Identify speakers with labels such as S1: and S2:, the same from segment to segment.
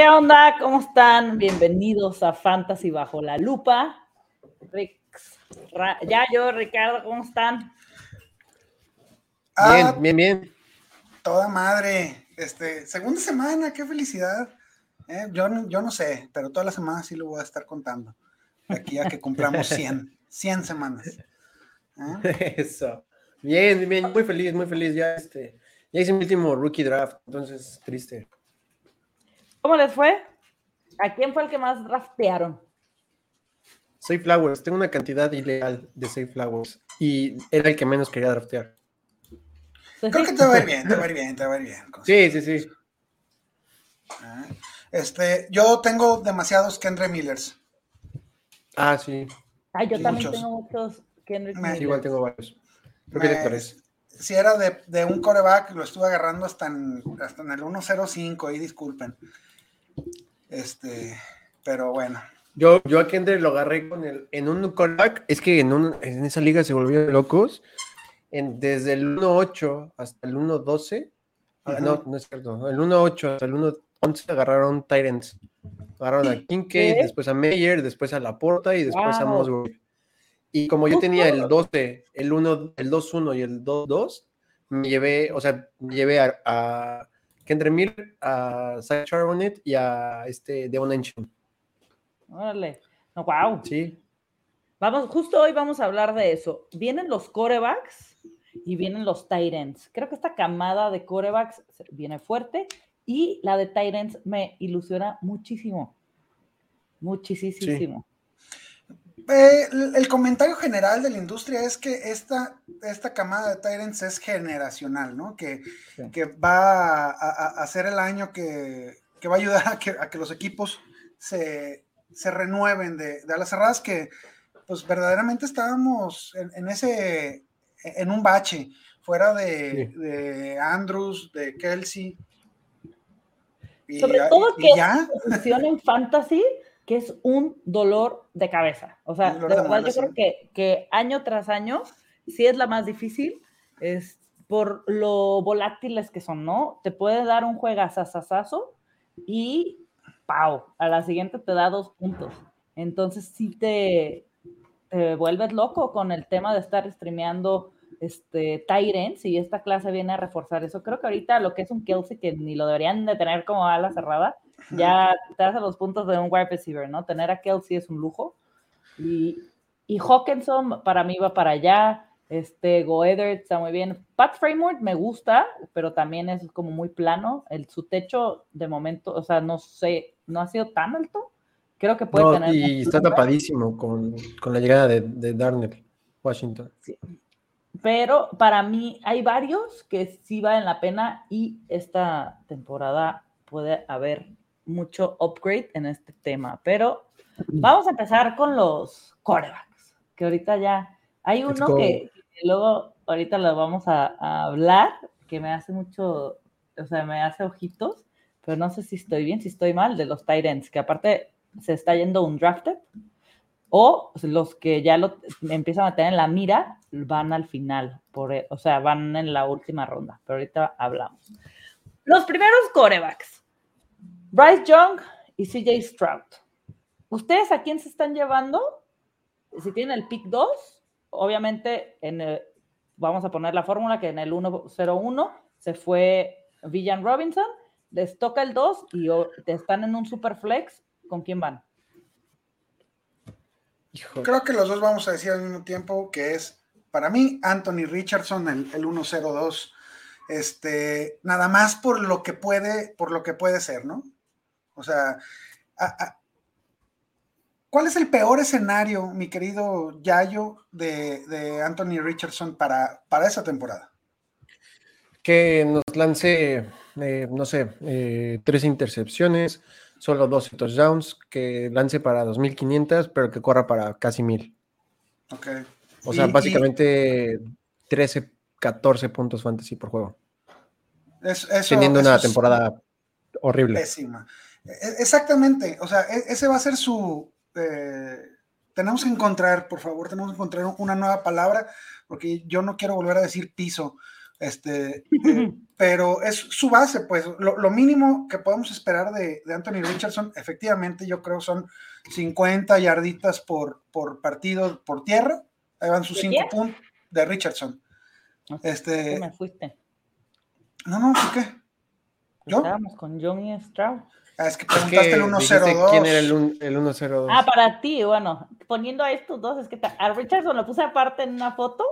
S1: ¿Qué onda? ¿Cómo están? Bienvenidos a Fantasy Bajo la Lupa. ya yo, Ricardo, ¿cómo están?
S2: Ah, bien, bien, bien.
S3: Toda madre. Este, segunda semana, qué felicidad. Eh, yo, yo no sé, pero toda la semana sí lo voy a estar contando. De aquí a que cumplamos 100, 100 semanas.
S2: ¿Eh? Eso. Bien, bien, muy feliz, muy feliz. Ya, este, ya hice mi último rookie draft, entonces triste.
S1: ¿Cómo les fue? ¿A quién fue el que más draftearon?
S2: Safe Flowers, tengo una cantidad ilegal de Safe Flowers y era el que menos quería draftear.
S3: Creo que te va a ir bien, te va a ir bien, te va a ir bien.
S2: Sí, sí, sí.
S3: Ah, este, yo tengo demasiados Kendra Millers.
S2: Ah, sí.
S1: Ah, yo también tengo muchos Kendrick
S2: Millers. Igual tengo varios. ¿Qué te parece?
S3: Si era de, de, un coreback, lo estuve agarrando hasta en, hasta en el 1.05, ahí disculpen. Este, pero bueno.
S2: Yo, yo a Kendrick lo agarré con el, en un coreback, es que en, un, en esa liga se volvieron locos. En, desde el 1.8 hasta el 1.12, ah, no, no es cierto, el 1.8 hasta el 1.11 agarraron Tyrants. Agarraron a Kincaid, después a Meyer, después a Laporta y después a Moswell. Y como yo tenía el 12, el 1, el 2-1 y el 2-2, me llevé, o sea, me llevé a, a Kendra Miller, a Zach Charbonnet y a este Devon Anchin.
S1: Órale. No, wow.
S2: Sí.
S1: Vamos, justo hoy vamos a hablar de eso. Vienen los corebacks y vienen los Titans. Creo que esta camada de corebacks viene fuerte y la de Titans me ilusiona muchísimo. Muchísimo.
S3: Eh, el comentario general de la industria es que esta, esta camada de Tyrants es generacional, ¿no? Que, que va a, ser el año que, que va a ayudar a que, a que los equipos se, se, renueven de, de las cerradas que pues verdaderamente estábamos en, en ese, en un bache, fuera de, de Andrews, de Kelsey.
S1: Y, Sobre todo que ya. en fantasy que es un dolor de cabeza. O sea, de verdad yo creo que, que, año tras año sí es la más difícil, es por lo volátiles que son, ¿no? Te puede dar un juegazazazazo y ¡pau! A la siguiente te da dos puntos. Entonces sí te, te vuelves loco con el tema de estar streameando este, Tyrants y esta clase viene a reforzar eso. Creo que ahorita lo que es un Kelsey, que ni lo deberían de tener como ala cerrada, ya te hace los puntos de un wide receiver, ¿no? Tener a Kelsey es un lujo. Y, y Hawkinson para mí va para allá. Este, Goether está muy bien. Pat Framework me gusta, pero también es como muy plano. El, su techo de momento, o sea, no sé, no ha sido tan alto. Creo que puede tener.
S2: Y está tapadísimo con, con, la llegada de, de Darnell, Washington.
S1: Sí. Pero para mí hay varios que sí valen la pena y esta temporada puede haber mucho upgrade en este tema. Pero vamos a empezar con los corebacks, que ahorita ya hay uno que, luego ahorita lo vamos a, hablar, que me hace mucho, o sea, me hace ojitos, pero no sé si estoy bien, si estoy mal, de los Titans, que aparte se está yendo un drafted, o los que ya lo empiezan a tener en la mira van al final, por, o sea, van en la última ronda, pero ahorita hablamos. Los primeros corebacks. Bryce Young y CJ Stroud. ¿Ustedes a quién se están llevando? Si tienen el pick 2, obviamente en vamos a poner la fórmula que en el 1-0-1 se fue Villan Robinson, les toca el 2 y están en un super flex, ¿con quién van?
S3: Creo que los dos vamos a decir al mismo tiempo que es, para mí, Anthony Richardson, el, el 1-0-2, este, nada más por lo que puede, por lo que puede ser, ¿no? O sea, ¿cuál es el peor escenario, mi querido Yayo, de, Anthony Richardson para, para esa temporada?
S2: Que nos lance, eh, no sé, eh, tres intercepciones, solo dos touchdowns, que lance para 2.500, pero que corra para casi 1.000.
S3: Ok.
S2: O sea, básicamente 13, 14 puntos fantasy por juego. teniendo una temporada horrible.
S3: Pésima. E-, exactamente, o sea, e-, ese va a ser su... Eh, tenemos que encontrar, por favor, tenemos que encontrar una nueva palabra, porque yo no quiero volver a decir piso. Este, eh, pero es su base, pues lo, mínimo que podemos esperar de, Anthony Richardson, efectivamente, yo creo son 50 yarditas por, por partido por tierra. Ahí van sus 5 puntos de Richardson. Este,
S1: me fuiste?
S3: No, no, ¿por qué?
S1: ¿Yo? Estábamos con Johnny Stroud.
S3: Ah, es que preguntaste el 102.
S2: ¿Quién era el, el 102?
S1: Ah, para ti, bueno, poniendo a estos dos, es que a Richardson lo puse aparte en una foto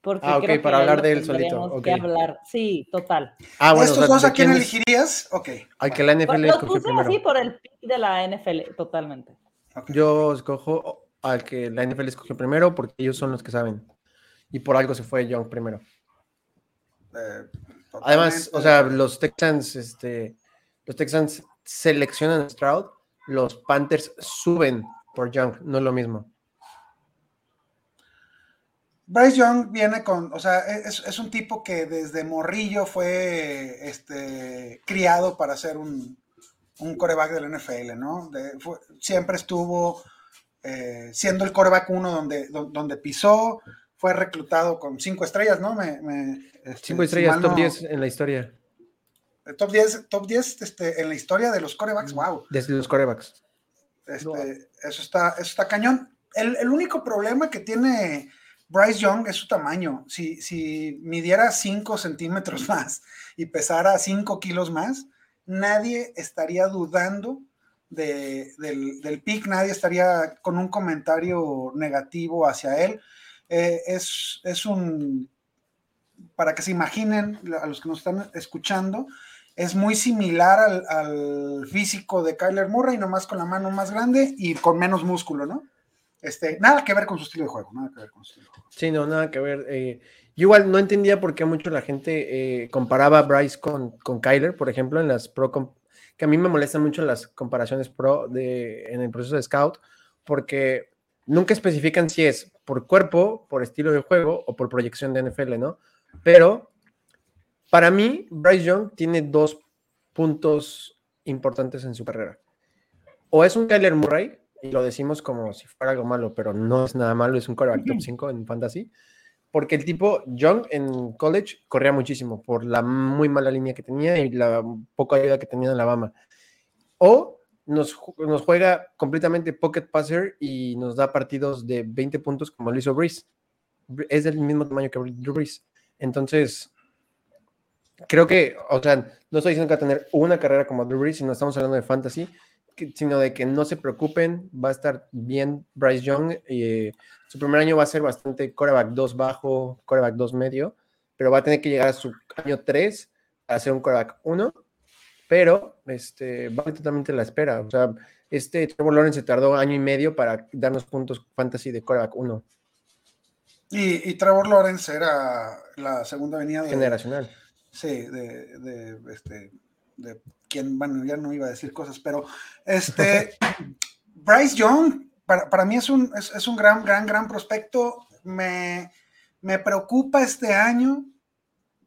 S1: porque ah, ok,
S2: para hablar de él solito. Okay.
S1: hablar. Sí, total.
S3: Ah, bueno, ¿Estos dos a quién elegirías? Ok.
S2: Al que la NFL
S1: escogió puse primero. así por el pick de la NFL, totalmente.
S2: Yo escojo al que la NFL escogió primero porque ellos son los que saben. Y por algo se fue Young primero. Eh, Además, o sea, los Texans, este, los Texans seleccionan a Stroud, los Panthers suben por Young, no es lo mismo.
S3: Bryce Young viene con, o sea, es, un tipo que desde morrillo fue este, criado para ser un, un coreback del NFL, ¿no? siempre estuvo eh, siendo el coreback uno donde, donde, pisó, fue reclutado con cinco estrellas, ¿no? Me,
S2: este, cinco estrellas, top 10 en la historia.
S3: Eh, top 10, top 10 este, en la historia de los corebacks, wow.
S2: Desde los corebacks.
S3: Este, eso, está, eso está cañón. El, el único problema que tiene Bryce Young es su tamaño. Si, si midiera 5 centímetros más y pesara 5 kilos más, nadie estaría dudando del, del pick, nadie estaría con un comentario negativo hacia él. Eh, es, es un, para que se imaginen a los que nos están escuchando, es muy similar al, físico de Kyler Murray, nomás con la mano más grande y con menos músculo, ¿no? Este, nada que ver con su estilo de juego, nada que ver con su estilo.
S2: Sí, no, nada que ver. Eh, yo igual no entendía por qué mucho la gente eh, comparaba Bryce con, con Kyler, por ejemplo, en las pro, que a mí me molestan mucho las comparaciones pro de, en el proceso de scout, porque nunca especifican si es por cuerpo, por estilo de juego o por proyección de NFL, ¿no? Pero para mí, Bryce Young tiene dos puntos importantes en su carrera. O es un Kyler Murray, y lo decimos como si fuera algo malo, pero no es nada malo, es un quarterback top 5 en fantasy, porque el tipo Young en college corría muchísimo por la muy mala línea que tenía y la poca ayuda que tenía en Alabama. O nos, nos juega completamente pocket passer y nos da partidos de 20 puntos como lo hizo Breeze. Es del mismo tamaño que Drew Brees. Entonces, creo que, o sea, no estoy diciendo que va a tener una carrera como Drew Brees, sino estamos hablando de fantasy sino de que no se preocupen, va a estar bien Bryce Young. Eh, su primer año va a ser bastante coreback 2 bajo, coreback 2 medio, pero va a tener que llegar a su año 3 a ser un coreback 1, pero este, vale totalmente la espera. O sea, este Trevor Lawrence se tardó año y medio para darnos puntos fantasy de coreback 1.
S3: Y, Trevor Lawrence era la segunda venida de,
S2: generacional.
S3: Sí, de, de, este, de quien, bueno, ya no iba a decir cosas, pero este, Bryce Young, para, mí es un, es, un gran, gran, gran prospecto. Me, me preocupa este año.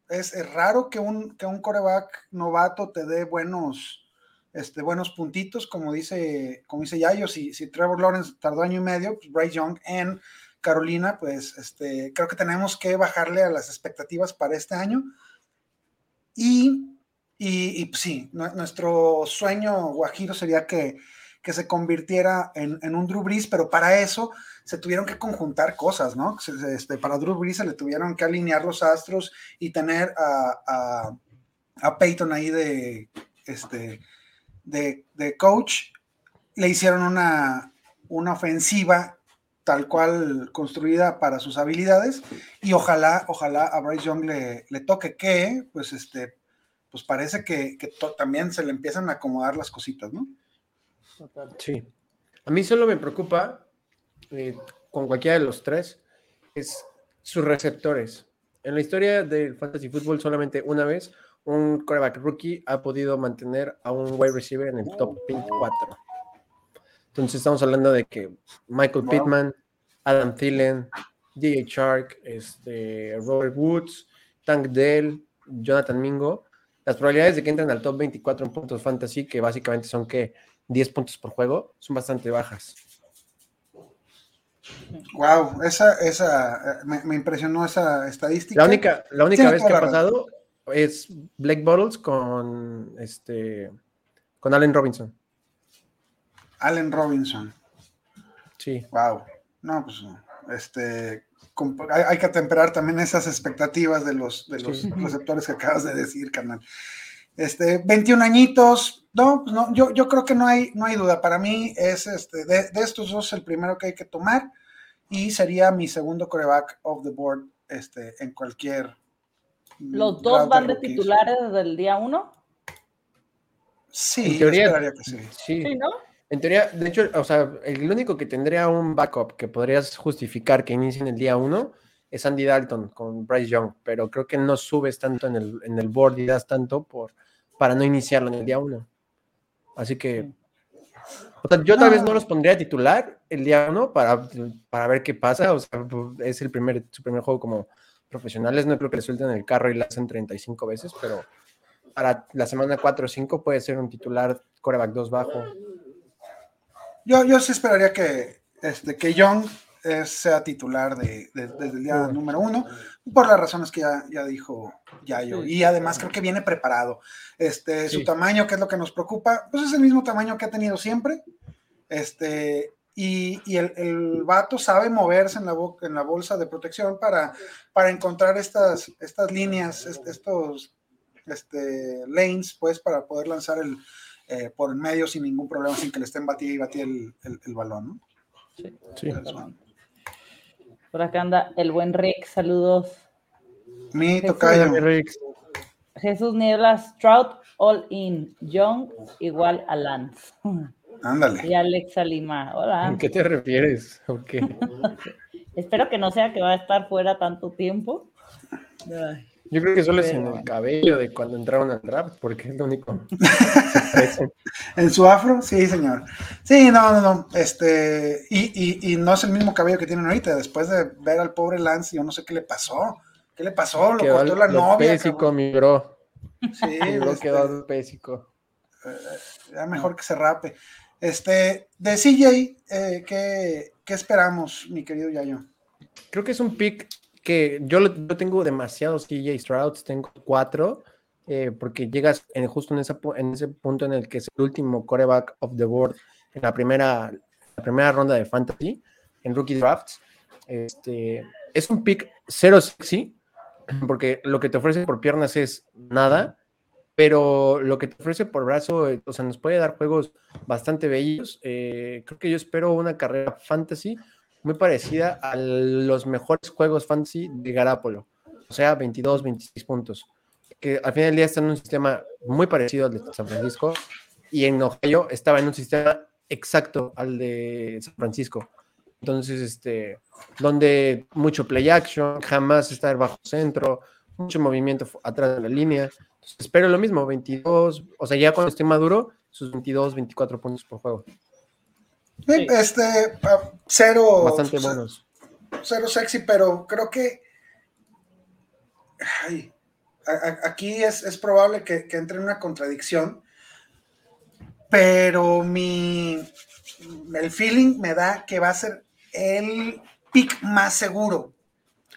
S3: Es, raro que un, que un coreback novato te dé buenos, este, buenos puntitos, como dice, como dice Yayo, si, si Trevor Lawrence tardó año y medio, pues Bryce Young en Carolina, pues este, creo que tenemos que bajarle a las expectativas para este año. Y y, pues sí, nuestro sueño guajiro sería que, se convirtiera en, un Drew Brees, pero para eso se tuvieron que conjuntar cosas, ¿no? Este, para Drew Brees se le tuvieron que alinear los astros y tener a, a, Peyton ahí de, este, de, coach. Le hicieron una, una ofensiva tal cual construida para sus habilidades y ojalá, ojalá a Bryce Young le, le toque que, pues este, pues parece que, también se le empiezan a acomodar las cositas, ¿no?
S2: Sí. A mí solo me preocupa, eh, con cualquiera de los tres, es sus receptores. En la historia del fantasy fútbol, solamente una vez un quarterback rookie ha podido mantener a un wide receiver en el top 24. Entonces estamos hablando de que Michael Pittman, Adam Thielen, DJ Shark, este, Robert Woods, Tank Dell, Jonathan Mingo las probabilidades de que entren al top 24 en puntos fantasy, que básicamente son que 10 puntos por juego, son bastante bajas.
S3: Wow, esa, esa, me, impresionó esa estadística.
S2: La única, la única vez que ha pasado es Black Bottles con este con Allen Robinson.
S3: Allen Robinson.
S2: Sí.
S3: Wow. No, pues este hay, que atemperar también esas expectativas de los, de los receptores que acabas de decir, carnal. Este, 21 añitos, no, pues no, yo, yo creo que no hay, no hay duda. Para mí es este, de, de estos dos el primero que hay que tomar y sería mi segundo coreback of the board este, en cualquier.
S1: ¿Los dos van de titulares desde el día uno?
S3: Sí, en teoría, que
S2: sí. sí. ¿no? En teoría, de hecho, o sea, el único que tendría un backup que podrías justificar que inicie en el día uno es Andy Dalton con Bryce Young, pero creo que no subes tanto en el, en el board y das tanto por, para no iniciarlo en el día uno. Así que yo tal vez no los pondría a titular el día uno para, para ver qué pasa. O sea, es el primer, su primer juego como profesionales. No creo que le suelten el carro y lo hacen 35 veces, pero para la semana 4 o 5 puede ser un titular coreback 2 bajo.
S3: Yo, yo sí esperaría que, este, que Young sea titular de, desde el día número uno, por las razones que ya, ya dijo Yayo. Y además creo que viene preparado. Este, Su tamaño, que es lo que nos preocupa, pues es el mismo tamaño que ha tenido siempre. Este, y, y el, el, vato sabe moverse en la, en la bolsa de protección para, para encontrar estas, estas líneas, estos este, lanes, pues, para poder lanzar el, eh, por el medio sin ningún problema, sin que le estén batiendo y batir el, el, balón, ¿no?
S1: Sí. sí. Por acá anda el buen Rick, saludos.
S3: Mi tocayo.
S2: Rick.
S1: Jesús Niebla, Stroud, All In, Young, igual a Lance.
S3: Ándale.
S1: Y Alexa Lima, hola.
S2: ¿A qué te refieres? Okay.
S1: Espero que no sea que va a estar fuera tanto tiempo.
S2: Yo creo que solo es en el cabello de cuando entraron al draft, porque es lo único.
S3: en su afro, sí, señor. Sí, no, no, no. Este, y, y, no es el mismo cabello que tienen ahorita. Después de ver al pobre Lance, yo no sé qué le pasó. ¿Qué le pasó? Lo cortó la novia.
S2: Pésico, mi bro. Sí, mi bro este, quedó pésico.
S3: Eh, ya mejor que se rape. Este, de CJ, eh, ¿qué, ¿qué, esperamos, mi querido Yayo?
S2: Creo que es un pick que yo, yo tengo demasiados CJ Strouds, tengo cuatro, eh, porque llegas en, justo en, esa, en ese punto en el que es el último coreback of the board en la primera, la primera ronda de fantasy, en rookie drafts. Este, es un pick cero sexy, porque lo que te ofrece por piernas es nada, pero lo que te ofrece por brazo, eh, o sea, nos puede dar juegos bastante bellos. Eh, creo que yo espero una carrera fantasy muy parecida a los mejores juegos fantasy de Garapolo, o sea, 22, 26 puntos, que al final del día está en un sistema muy parecido al de San Francisco y en Ohio estaba en un sistema exacto al de San Francisco. Entonces, este, donde mucho play action, jamás estar bajo centro, mucho movimiento atrás de la línea. espero lo mismo, 22, o sea, ya cuando esté maduro, sus 22, 24 puntos por juego.
S3: Este, ah, cero.
S2: Bastante buenos.
S3: Cero sexy, pero creo que. aquí es, probable que, entre en una contradicción, pero mi. El feeling me da que va a ser el pick más seguro.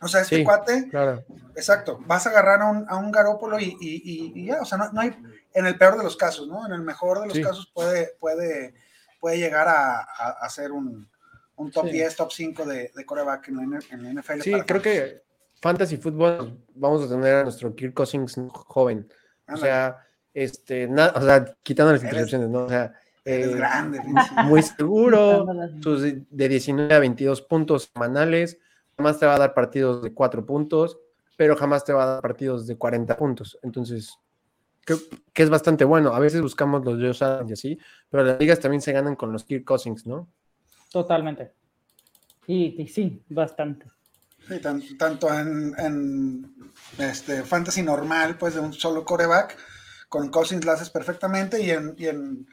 S3: O sea, este cuate.
S2: Claro.
S3: Exacto. Vas a agarrar a un, a un garópolo y, ya. O sea, no, hay. En el peor de los casos, ¿no? En el mejor de los casos puede, puede puede llegar a, a, ser un, un, top 10, top 5 de, de coreback en la, en NFL.
S2: Sí, creo que fantasy fútbol vamos a tener a nuestro Kirk Cousins joven. O sea, este, nada, o sea, quitando las intercepciones, ¿no? O sea,
S3: eh, grande,
S2: muy seguro, sus de 19 a 22 puntos semanales, jamás te va a dar partidos de 4 puntos, pero jamás te va a dar partidos de 40 puntos. Entonces, que, es bastante bueno. A veces buscamos los Josh Adams y así, pero las ligas también se ganan con los Kirk Cousins, ¿no?
S1: Totalmente. Y, sí, bastante.
S3: Sí, tanto en, este fantasy normal, pues de un solo coreback, con Cousins lo haces perfectamente y en, y en,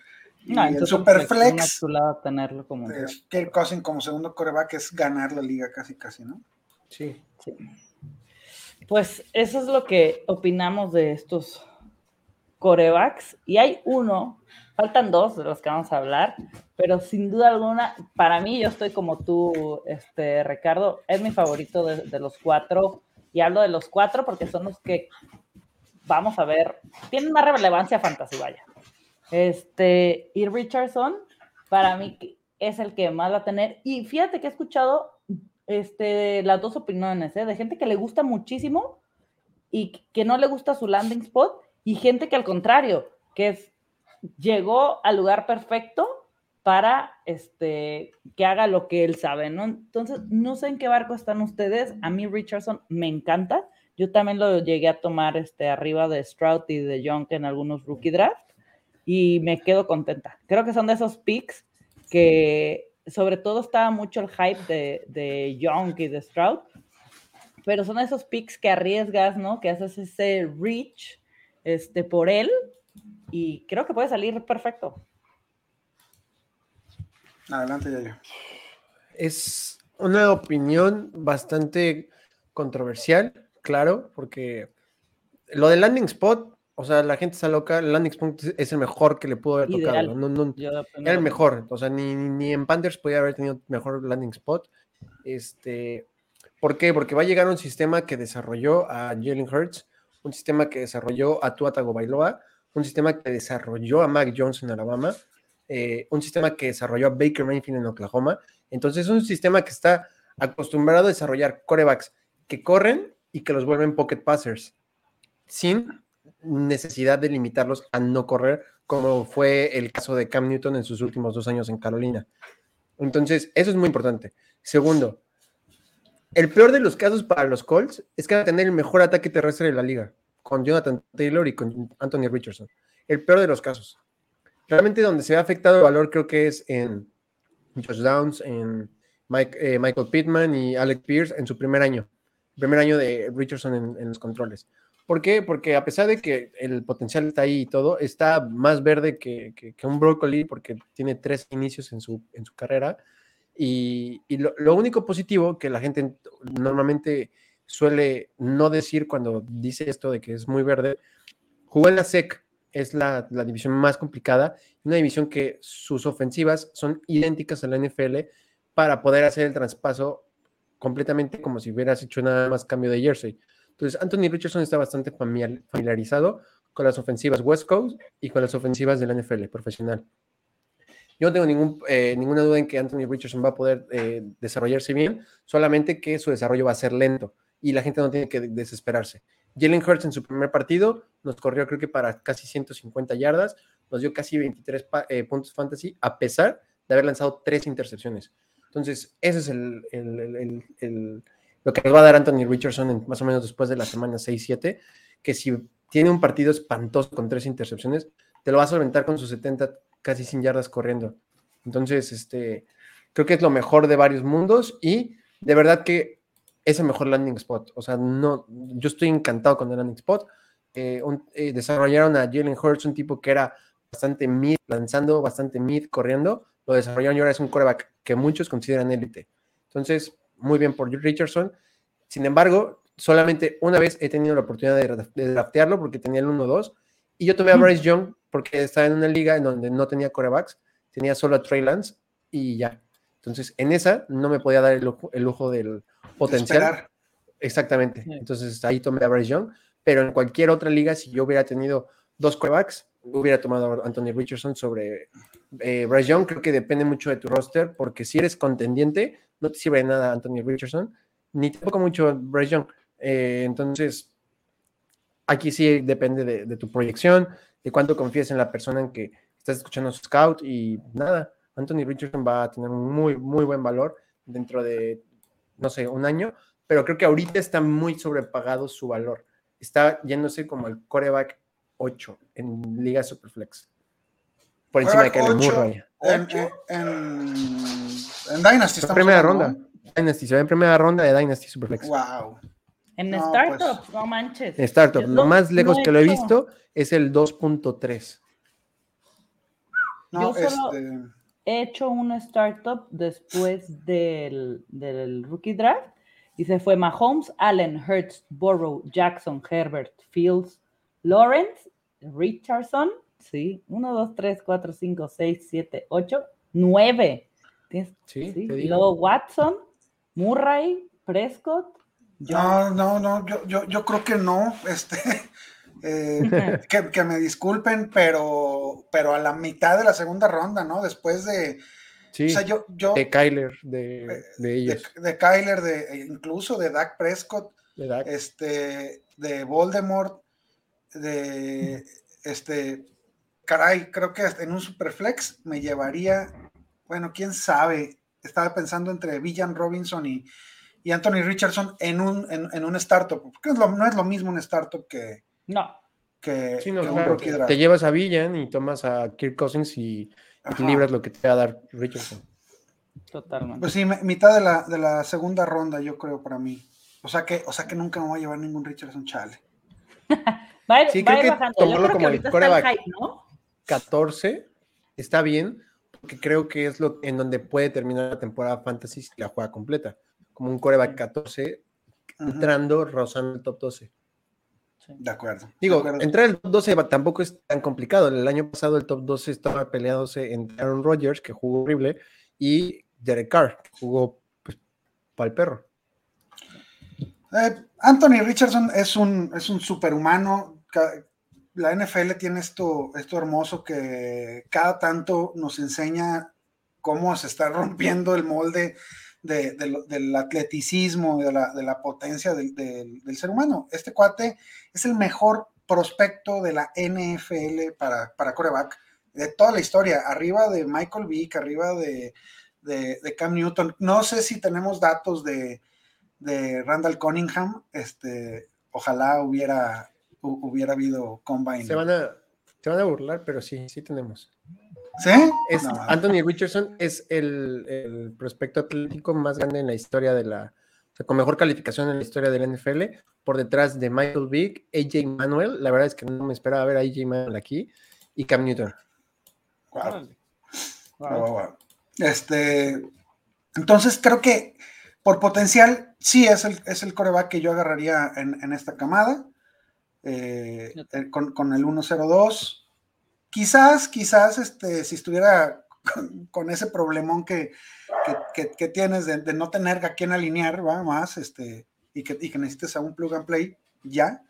S3: Superflex.
S1: tenerlo como.
S3: Kirk Cousins como segundo coreback es ganar la liga casi, casi, ¿no?
S2: Sí. sí.
S1: Pues eso es lo que opinamos de estos corebacks y hay uno faltan dos de los que vamos a hablar, pero sin duda alguna, para mí, yo estoy como tú, este, Ricardo, es mi favorito de, los cuatro, y hablo de los cuatro porque son los que vamos a ver, tienen más relevancia fantasy, vaya. Este, y Richardson, para mí es el que más va a tener, y fíjate que he escuchado este, las dos opiniones, ¿eh? de gente que le gusta muchísimo y que no le gusta su landing spot, y gente que al contrario, que es llegó al lugar perfecto para este, que haga lo que él sabe, ¿no? Entonces, no sé en qué barco están ustedes. A mí Richardson me encanta. Yo también lo llegué a tomar este, arriba de Stroud y de Young en algunos rookie draft y me quedo contenta. Creo que son de esos picks que sobre todo estaba mucho el hype de, de Young y de Stroud, pero son esos picks que arriesgas, ¿no? Que haces ese reach este, por él y creo que puede salir perfecto.
S3: Adelante, yo.
S2: Es una opinión bastante controversial, claro, porque lo del landing spot, o sea, la gente está loca, el landing spot es el mejor que le pudo haber tocado. No, no, era el mejor, o sea, ni, ni en Panthers podía haber tenido mejor landing spot. Este, ¿Por qué? Porque va a llegar un sistema que desarrolló a Jalen Hurts, un sistema que desarrolló a Tua Tagovailoa, un sistema que desarrolló a Mac Jones en Alabama, eh, un sistema que desarrolló a Baker Mayfield en Oklahoma. Entonces es un sistema que está acostumbrado a desarrollar corebacks que corren y que los vuelven pocket passers, sin necesidad de limitarlos a no correr, como fue el caso de Cam Newton en sus últimos dos años en Carolina. Entonces, eso es muy importante. Segundo, el peor de los casos para los Colts es que van a tener el mejor ataque terrestre de la liga con Jonathan Taylor y con Anthony Richardson. El peor de los casos. Realmente donde se ve afectado el valor creo que es en Josh Downs, en eh, Michael Pittman y Alec Pierce en su primer año. Primer año de Richardson en, los controles. ¿Por qué? Porque a pesar de que el potencial está ahí y todo, está más verde que, un brócoli porque tiene tres inicios en su, en su carrera. Y, lo, único positivo que la gente normalmente suele no decir cuando dice esto de que es muy verde. Jugó en la SEC, es la, división más complicada, una división que sus ofensivas son idénticas a la NFL para poder hacer el traspaso completamente como si hubieras hecho nada más cambio de jersey. Entonces, Anthony Richardson está bastante familiarizado con las ofensivas West Coast y con las ofensivas de la NFL profesional. Yo no tengo ningún, eh, ninguna duda en que Anthony Richardson va a poder eh, desarrollarse bien, solamente que su desarrollo va a ser lento y la gente no tiene que desesperarse. Jalen Hurts en su primer partido nos corrió creo que para casi 150 yardas, nos dio casi 23 eh, puntos fantasy a pesar de haber lanzado tres intercepciones. Entonces, ese es el, lo que nos va a dar Anthony Richardson más o menos después de la semana 6-7, que si tiene un partido espantoso con tres intercepciones, te lo va a solventar con sus 70 casi sin yardas corriendo. Entonces, este, creo que es lo mejor de varios mundos y de verdad que es el mejor landing spot. O sea, no, yo estoy encantado con el landing spot. Eh, eh, desarrollaron a Jalen Hurts, un tipo que era bastante mid, lanzando, bastante mid, corriendo. Lo desarrollaron y ahora es un coreback que muchos consideran élite. Entonces, muy bien por Richardson. Sin embargo, solamente una vez he tenido la oportunidad de, draftearlo porque tenía el 1-2. Y yo tomé a Bryce Young porque estaba en una liga en donde no tenía corebacks, tenía solo a Trey Lance y ya. Entonces, en esa no me podía dar el lujo del potencial. Exactamente. Entonces ahí tomé a Bryce Young, pero en cualquier otra liga, si yo hubiera tenido dos quarterbacks, hubiera tomado a Anthony Richardson sobre eh, Bryce Young. Creo que depende mucho de tu roster, porque si eres contendiente, no te sirve de nada Anthony Richardson, ni tampoco mucho Bryce Young. Eh, entonces, aquí sí depende de, de, tu proyección, de cuánto confías en la persona en que estás escuchando su scout y nada. Anthony Richardson va a tener un muy, muy buen valor dentro de no sé, un año, pero creo que ahorita está muy sobrepagado su valor. Está yéndose como el coreback 8 en Liga Superflex. Por encima de Kyle Murray.
S3: En, en, Dynasty.
S2: En primera ronda. Dynasty, se ve en primera ronda de Dynasty Superflex.
S3: Wow.
S1: En no, Startup, pues, no manches.
S2: En Startup, lo más lejos que lo he visto es el 2.3.
S1: No, Yo solo, este he hecho una startup después del, del rookie draft y se fue Mahomes, Allen, Hertz, Burrow, Jackson, Herbert, Fields, Lawrence, Richardson Sí, 1, 2, 3, 4, 5, 6, 7, 8, 9. Sí, y luego Watson, Murray, Prescott.
S3: No, no, no, yo, yo, yo creo que no. Este, eh, que, me disculpen, pero, pero a la mitad de la segunda ronda, ¿no? Después de.
S2: Sí, yo, yo, de Kyler, de, eh, de ellos.
S3: De, Kyler, de, incluso de Dak Prescott, de este, de Voldemort, de este, caray, creo que en un superflex me llevaría, bueno, quién sabe, estaba pensando entre Villan Robinson y, y Anthony Richardson en un, en, un startup, porque no es lo mismo un startup que,
S1: no.
S3: que,
S2: Te llevas a Villan y tomas a Kirk Cousins y, libras lo que te va a dar Richardson.
S1: Totalmente.
S3: Pues sí, mitad de la, de la segunda ronda, yo creo, para mí. O sea que, o sea que nunca me voy a llevar ningún Richardson Chale.
S1: va a ir, sí, creo que tomarlo como el
S2: coreback 14 está bien, porque creo que es lo en donde puede terminar la temporada fantasy si la juega completa. Como un coreback 14 entrando, rozando el top 12.
S3: De acuerdo.
S2: Digo,
S3: entrar
S2: entrar el top 12 tampoco es tan complicado. El año pasado el top 12 estaba peleándose entre Aaron Rodgers, que jugó horrible, y Derek Carr, que jugó pues, para el perro.
S3: Eh, Anthony Richardson es un, es un superhumano. La NFL tiene esto, esto hermoso que cada tanto nos enseña cómo se está rompiendo el molde del atleticismo, de la, de la potencia del, ser humano. Este cuate es el mejor prospecto de la NFL para, para coreback de toda la historia, arriba de Michael Vick, arriba de, de Cam Newton. No sé si tenemos datos de, de Randall Cunningham, este, ojalá hubiera, hubiera habido combine.
S2: Se van, a, se van a burlar, pero sí, sí tenemos.
S3: ¿Sí?
S2: Es, Anthony Richardson es el, prospecto atlético más grande en la historia de la, o sea, con mejor calificación en la historia del NFL, por detrás de Michael Vick, AJ Manuel, la verdad es que no me esperaba ver a AJ Manuel aquí, y Cam Newton.
S3: Este, entonces creo que por potencial, sí es el, es el coreback que yo agarraría en, esta camada, eh, eh, con, el 1-0-2. Quizás, quizás, este, si estuviera con, ese problemón que, que, tienes de, no tener a quién alinear, ¿va? Más, este, y que, y que necesites a un plug and play, ya,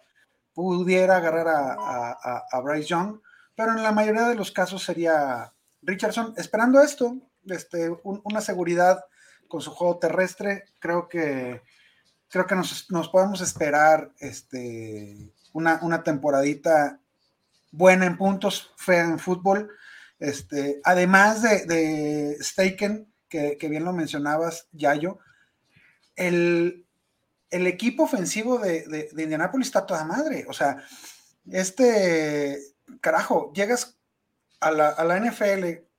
S3: pudiera agarrar a, Bryce Young, pero en la mayoría de los casos sería Richardson, esperando esto, este, una seguridad con su juego terrestre, creo que creo que nos, podemos esperar este, una, una, temporadita buena en puntos, fea en fútbol. Este, además de, de Staken, que, bien lo mencionabas, Yayo, el, el equipo ofensivo de, de, de está toda madre. O sea, este, carajo, llegas a la, a la NFL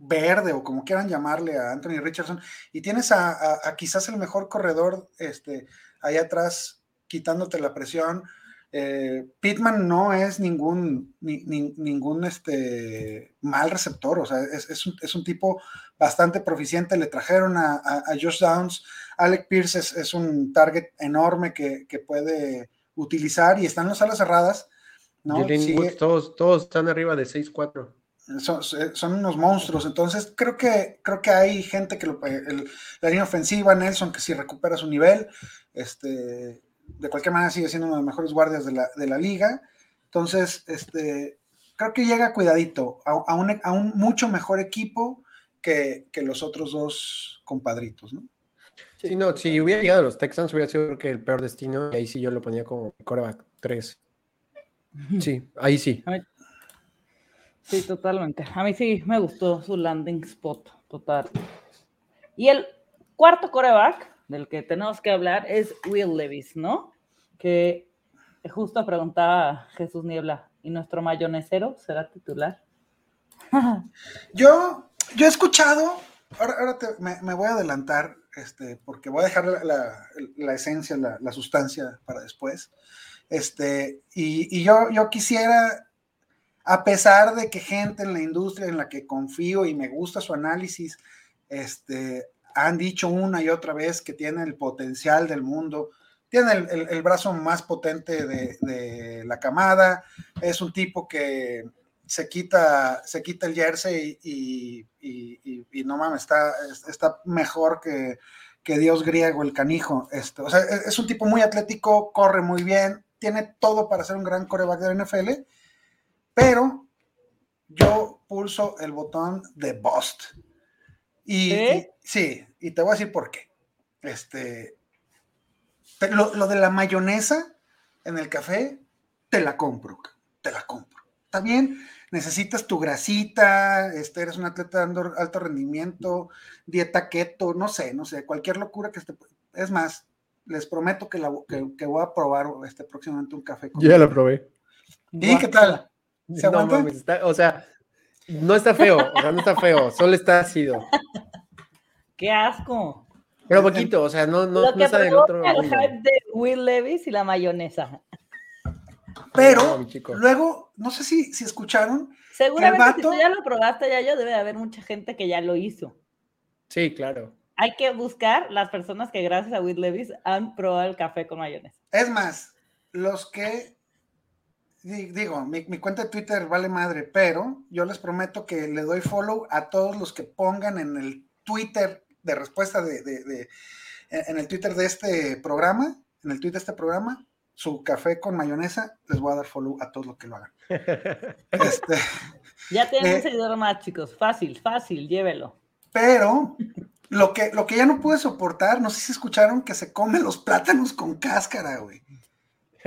S3: verde o como quieran llamarle a Anthony Richardson y tienes a, quizás el mejor corredor este, ahí atrás quitándote la presión. Eh, Pittman no es ningún, ningún este, mal receptor, o sea, es, un, tipo bastante proficiente. Le trajeron a, Josh Downs, Alec Pierce es, un target enorme que, puede utilizar y están las alas cerradas. ¿no?
S2: todos, todos están arriba de 6-4
S3: son, unos monstruos. Entonces, creo que, creo que hay gente que lo, la línea ofensiva, Nelson, que si recupera su nivel, este, de cualquier manera sigue siendo uno de los mejores guardias de la, liga. Entonces, este, creo que llega cuidadito a, un, mucho mejor equipo que, los otros dos compadritos, ¿no?
S2: Sí, no, si hubiera llegado a los Texans hubiera sido que el peor destino y ahí sí yo lo ponía como coreback 3. Sí, ahí sí.
S1: Sí, totalmente. A mí sí me gustó su landing spot, total. Y el cuarto coreback del que tenemos que hablar es Will Levis, ¿no? Que justo preguntaba Jesús Niebla, ¿y nuestro mayonesero será titular?
S3: yo, yo he escuchado, ahora, me, voy a adelantar, este, porque voy a dejar la, esencia, la, sustancia para después. Este, y, y yo, yo quisiera a pesar de que gente en la industria en la que confío y me gusta su análisis, este, han dicho una y otra vez que tiene el potencial del mundo, tiene el, brazo más potente de, la camada, es un tipo que, se quita, se quita el jersey y, y, no mames, está, está mejor que, que, Dios griego, el canijo. Este, o sea, es, es, un tipo muy atlético, corre muy bien, tiene todo para ser un gran coreback de la NFL, pero yo pulso el botón de Bust. Y, sí, y te voy a decir por qué. Este, lo, lo, de la mayonesa en el café, te la compro, te la compro. Está bien, necesitas tu grasita, este, eres un atleta dando alto rendimiento, dieta keto, no sé, no sé, cualquier locura que esté. Es más, les prometo que, la, que, voy a probar este próximamente un café.
S2: Yo ya lo probé.
S3: ¿Y qué tal?
S2: ¿Se aguanta? o sea, no está feo, o sea, no está feo, solo está ácido.
S1: ¡Qué asco!
S2: Pero poquito, o sea, no, no,
S1: Lo no está del otro. El hype de Will Levis y la mayonesa.
S3: Pero luego, no sé si, si escucharon.
S1: Seguramente si tú ya lo probaste, ya yo debe haber mucha gente que ya lo hizo.
S2: Sí, claro.
S1: Hay que buscar las personas que gracias a Will Levis han probado el café con mayonesa.
S3: Es más, los que digo, mi, cuenta de Twitter vale madre, pero yo les prometo que le doy follow a todos los que pongan en el Twitter de respuesta de, en el Twitter de este programa, en el Twitter de este programa, su café con mayonesa, les voy a dar follow a todos los que lo hagan.
S1: Este, ya tienen un eh, seguidor más, chicos. Fácil, fácil, llévelo.
S3: Pero lo que, lo que ya no pude soportar, no sé si escucharon que se comen los plátanos con cáscara, güey.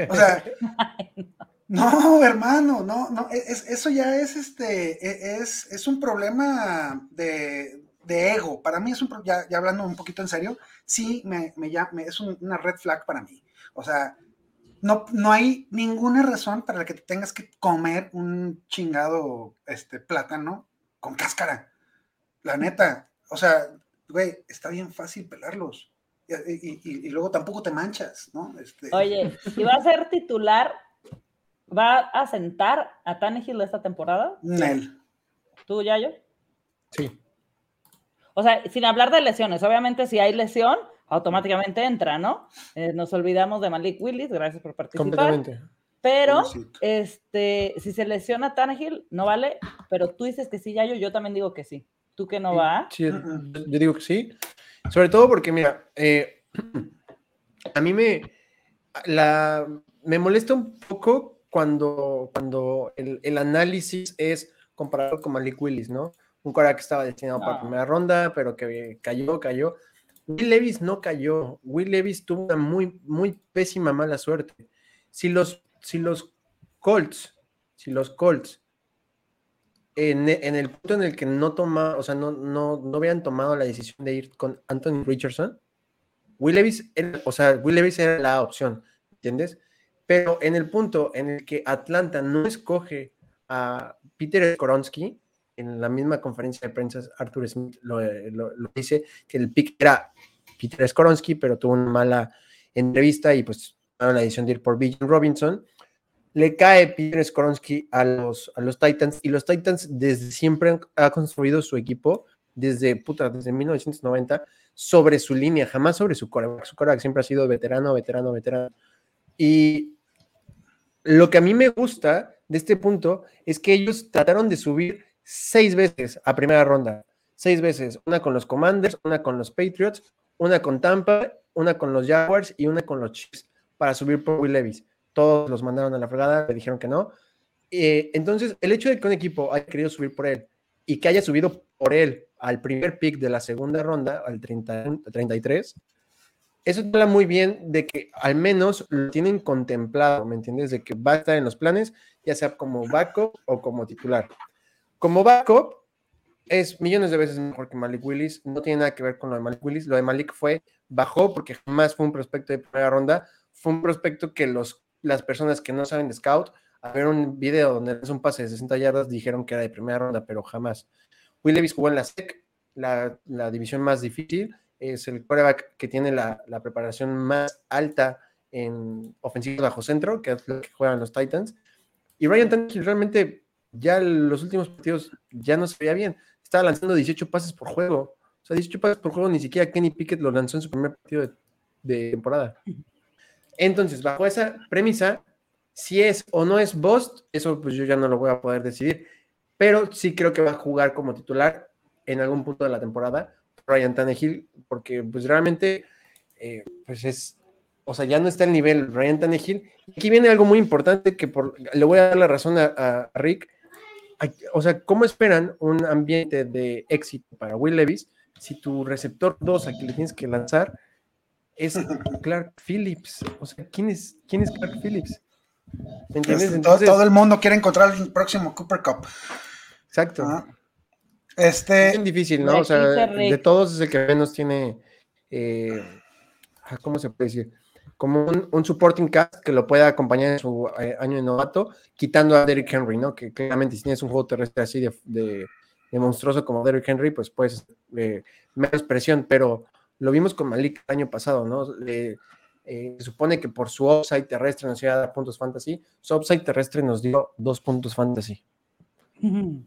S3: O sea, No, hermano, no, no, e, es, eso ya es este, e, es, es un problema de, ego. Para mí es un, ya, ya, hablando un poquito en serio, sí me, me, es una red flag para mí. O sea, no, no hay ninguna razón para la que te tengas que comer un chingado este, plátano con cáscara. La neta, o sea, güey, está bien fácil pelarlos. Y, y, luego tampoco te manchas, ¿no? Este...
S1: Oye, si va a ser titular ¿Va a sentar a Tannehill esta temporada?
S3: Nel.
S1: ¿Tú, Yayo?
S2: Sí.
S1: O sea, sin hablar de lesiones, obviamente si hay lesión, automáticamente entra, ¿no? Eh, nos olvidamos de Malik Willis, gracias por participar. Completamente. Pero, este, si se lesiona Tannehill, no vale, pero tú dices que sí, Yayo, yo también digo que sí. ¿Tú que no va?
S2: Sí, yo digo que sí. Sobre todo porque, mira, eh, a mí me, la, me molesta un poco cuando, cuando el, el análisis es comparado con Malik Willis, ¿no? Un cara que estaba destinado para la primera ronda, pero que cayó, cayó. Will Levis no cayó. Will Levis tuvo una muy, muy pésima mala suerte. Si los, si los Colts, si los Colts, en, en el punto en el que no toma, o sea, no, no, no habían tomado la decisión de ir con Anthony Richardson, Will Levis, o sea, Will Levis era la opción, ¿entiendes? Pero en el punto en el que Atlanta no escoge a Peter Skoronsky, en la misma conferencia de prensa, Arthur Smith lo, dice, que el pick era Peter Skoronsky, pero tuvo una mala entrevista y pues tomaron la decisión de ir por Bijan Robinson. Le cae Peter Skoronsky a los, a los Titans y los Titans desde siempre han, construido su equipo desde, puta, desde 1990 sobre su línea, jamás sobre su coreback. Su coreback siempre ha sido veterano, veterano, veterano. Y lo que a mí me gusta de este punto es que ellos trataron de subir seis veces a primera ronda. Seis veces. Una con los Commanders, una con los Patriots, una con Tampa, una con los Jaguars y una con los Chiefs para subir por Will Levis. Todos los mandaron a la fregada, le dijeron que no. Eh, entonces, el hecho de que un equipo haya querido subir por él y que haya subido por él al primer pick de la segunda ronda, al 30, 33, eso habla muy bien de que al menos lo tienen contemplado, ¿me entiendes? De que va a estar en los planes, ya sea como backup o como titular. Como backup, es millones de veces mejor que Malik Willis, no tiene nada que ver con lo de Malik Willis, lo de Malik fue, bajó porque jamás fue un prospecto de primera ronda, fue un prospecto que los, las personas que no saben de scout, a ver un video donde es un pase de 60 yardas, dijeron que era de primera ronda, pero jamás. Will Levis jugó en la SEC, la, la división más difícil, es el quarterback que tiene la, preparación más alta en ofensiva bajo centro, que es lo que juegan los Titans. Y Ryan Tannehill realmente ya los últimos partidos ya no se veía bien. Estaba lanzando 18 pases por juego. O sea, 18 pases por juego, ni siquiera Kenny Pickett lo lanzó en su primer partido de, temporada. Entonces, bajo esa premisa, Si es o no es Bust, eso pues yo ya no lo voy a poder decidir. Pero sí creo que va a jugar como titular en algún punto de la temporada Ryan Tannehill, porque pues realmente eh, pues es, o sea, ya no está el nivel Ryan Tannehill. Aquí viene algo muy importante que por, le voy a dar la razón a, Rick. O sea, ¿cómo esperan un ambiente de éxito para Will Levis si tu receptor 2 a quien le tienes que lanzar es Clark Phillips? O sea, ¿quién es, quién es Clark Phillips?
S3: ¿Entiendes? todo, el mundo quiere encontrar el próximo Cooper Cup.
S2: Exacto. Este, es difícil, ¿no? O sea, de todos es el que menos tiene, eh, ah, ¿cómo se puede decir? Como un, supporting cast que lo pueda acompañar en su eh, año de novato, quitando a Derrick Henry, ¿no? Que claramente si tienes un juego terrestre así de, monstruoso como Derrick Henry, pues puedes eh, menos presión, pero lo vimos con Malik el año pasado, ¿no? se supone que por su upside terrestre nos iba a dar puntos fantasy, su upside terrestre nos dio dos puntos fantasy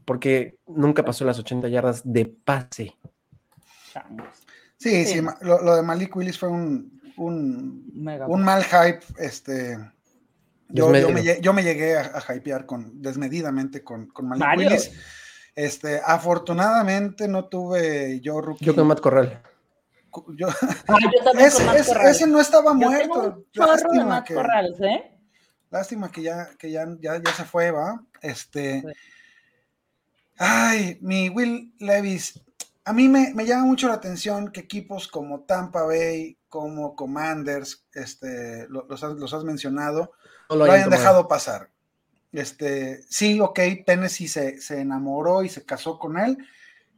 S2: porque nunca pasó las 80 yardas de pase.
S3: Sí, sí, lo, de Malik Willis fue un, un, mal hype. Este, yo, me, llegué a, hypear con, desmedidamente con, con Malik Willis. Este, afortunadamente no tuve yo
S2: rookie. Yo con Matt Corral.
S3: Yo, ah, ese, no estaba muerto. Lástima que, ¿eh? lástima que ya, que ya, ya, ya se fue, ¿va? Este, Ay, mi Will Levis. A mí me, llama mucho la atención que equipos como Tampa Bay, como Commanders, este, los, has, mencionado, lo, hayan dejado pasar. Este, sí, ok, Tennessee se, se, enamoró y se casó con él.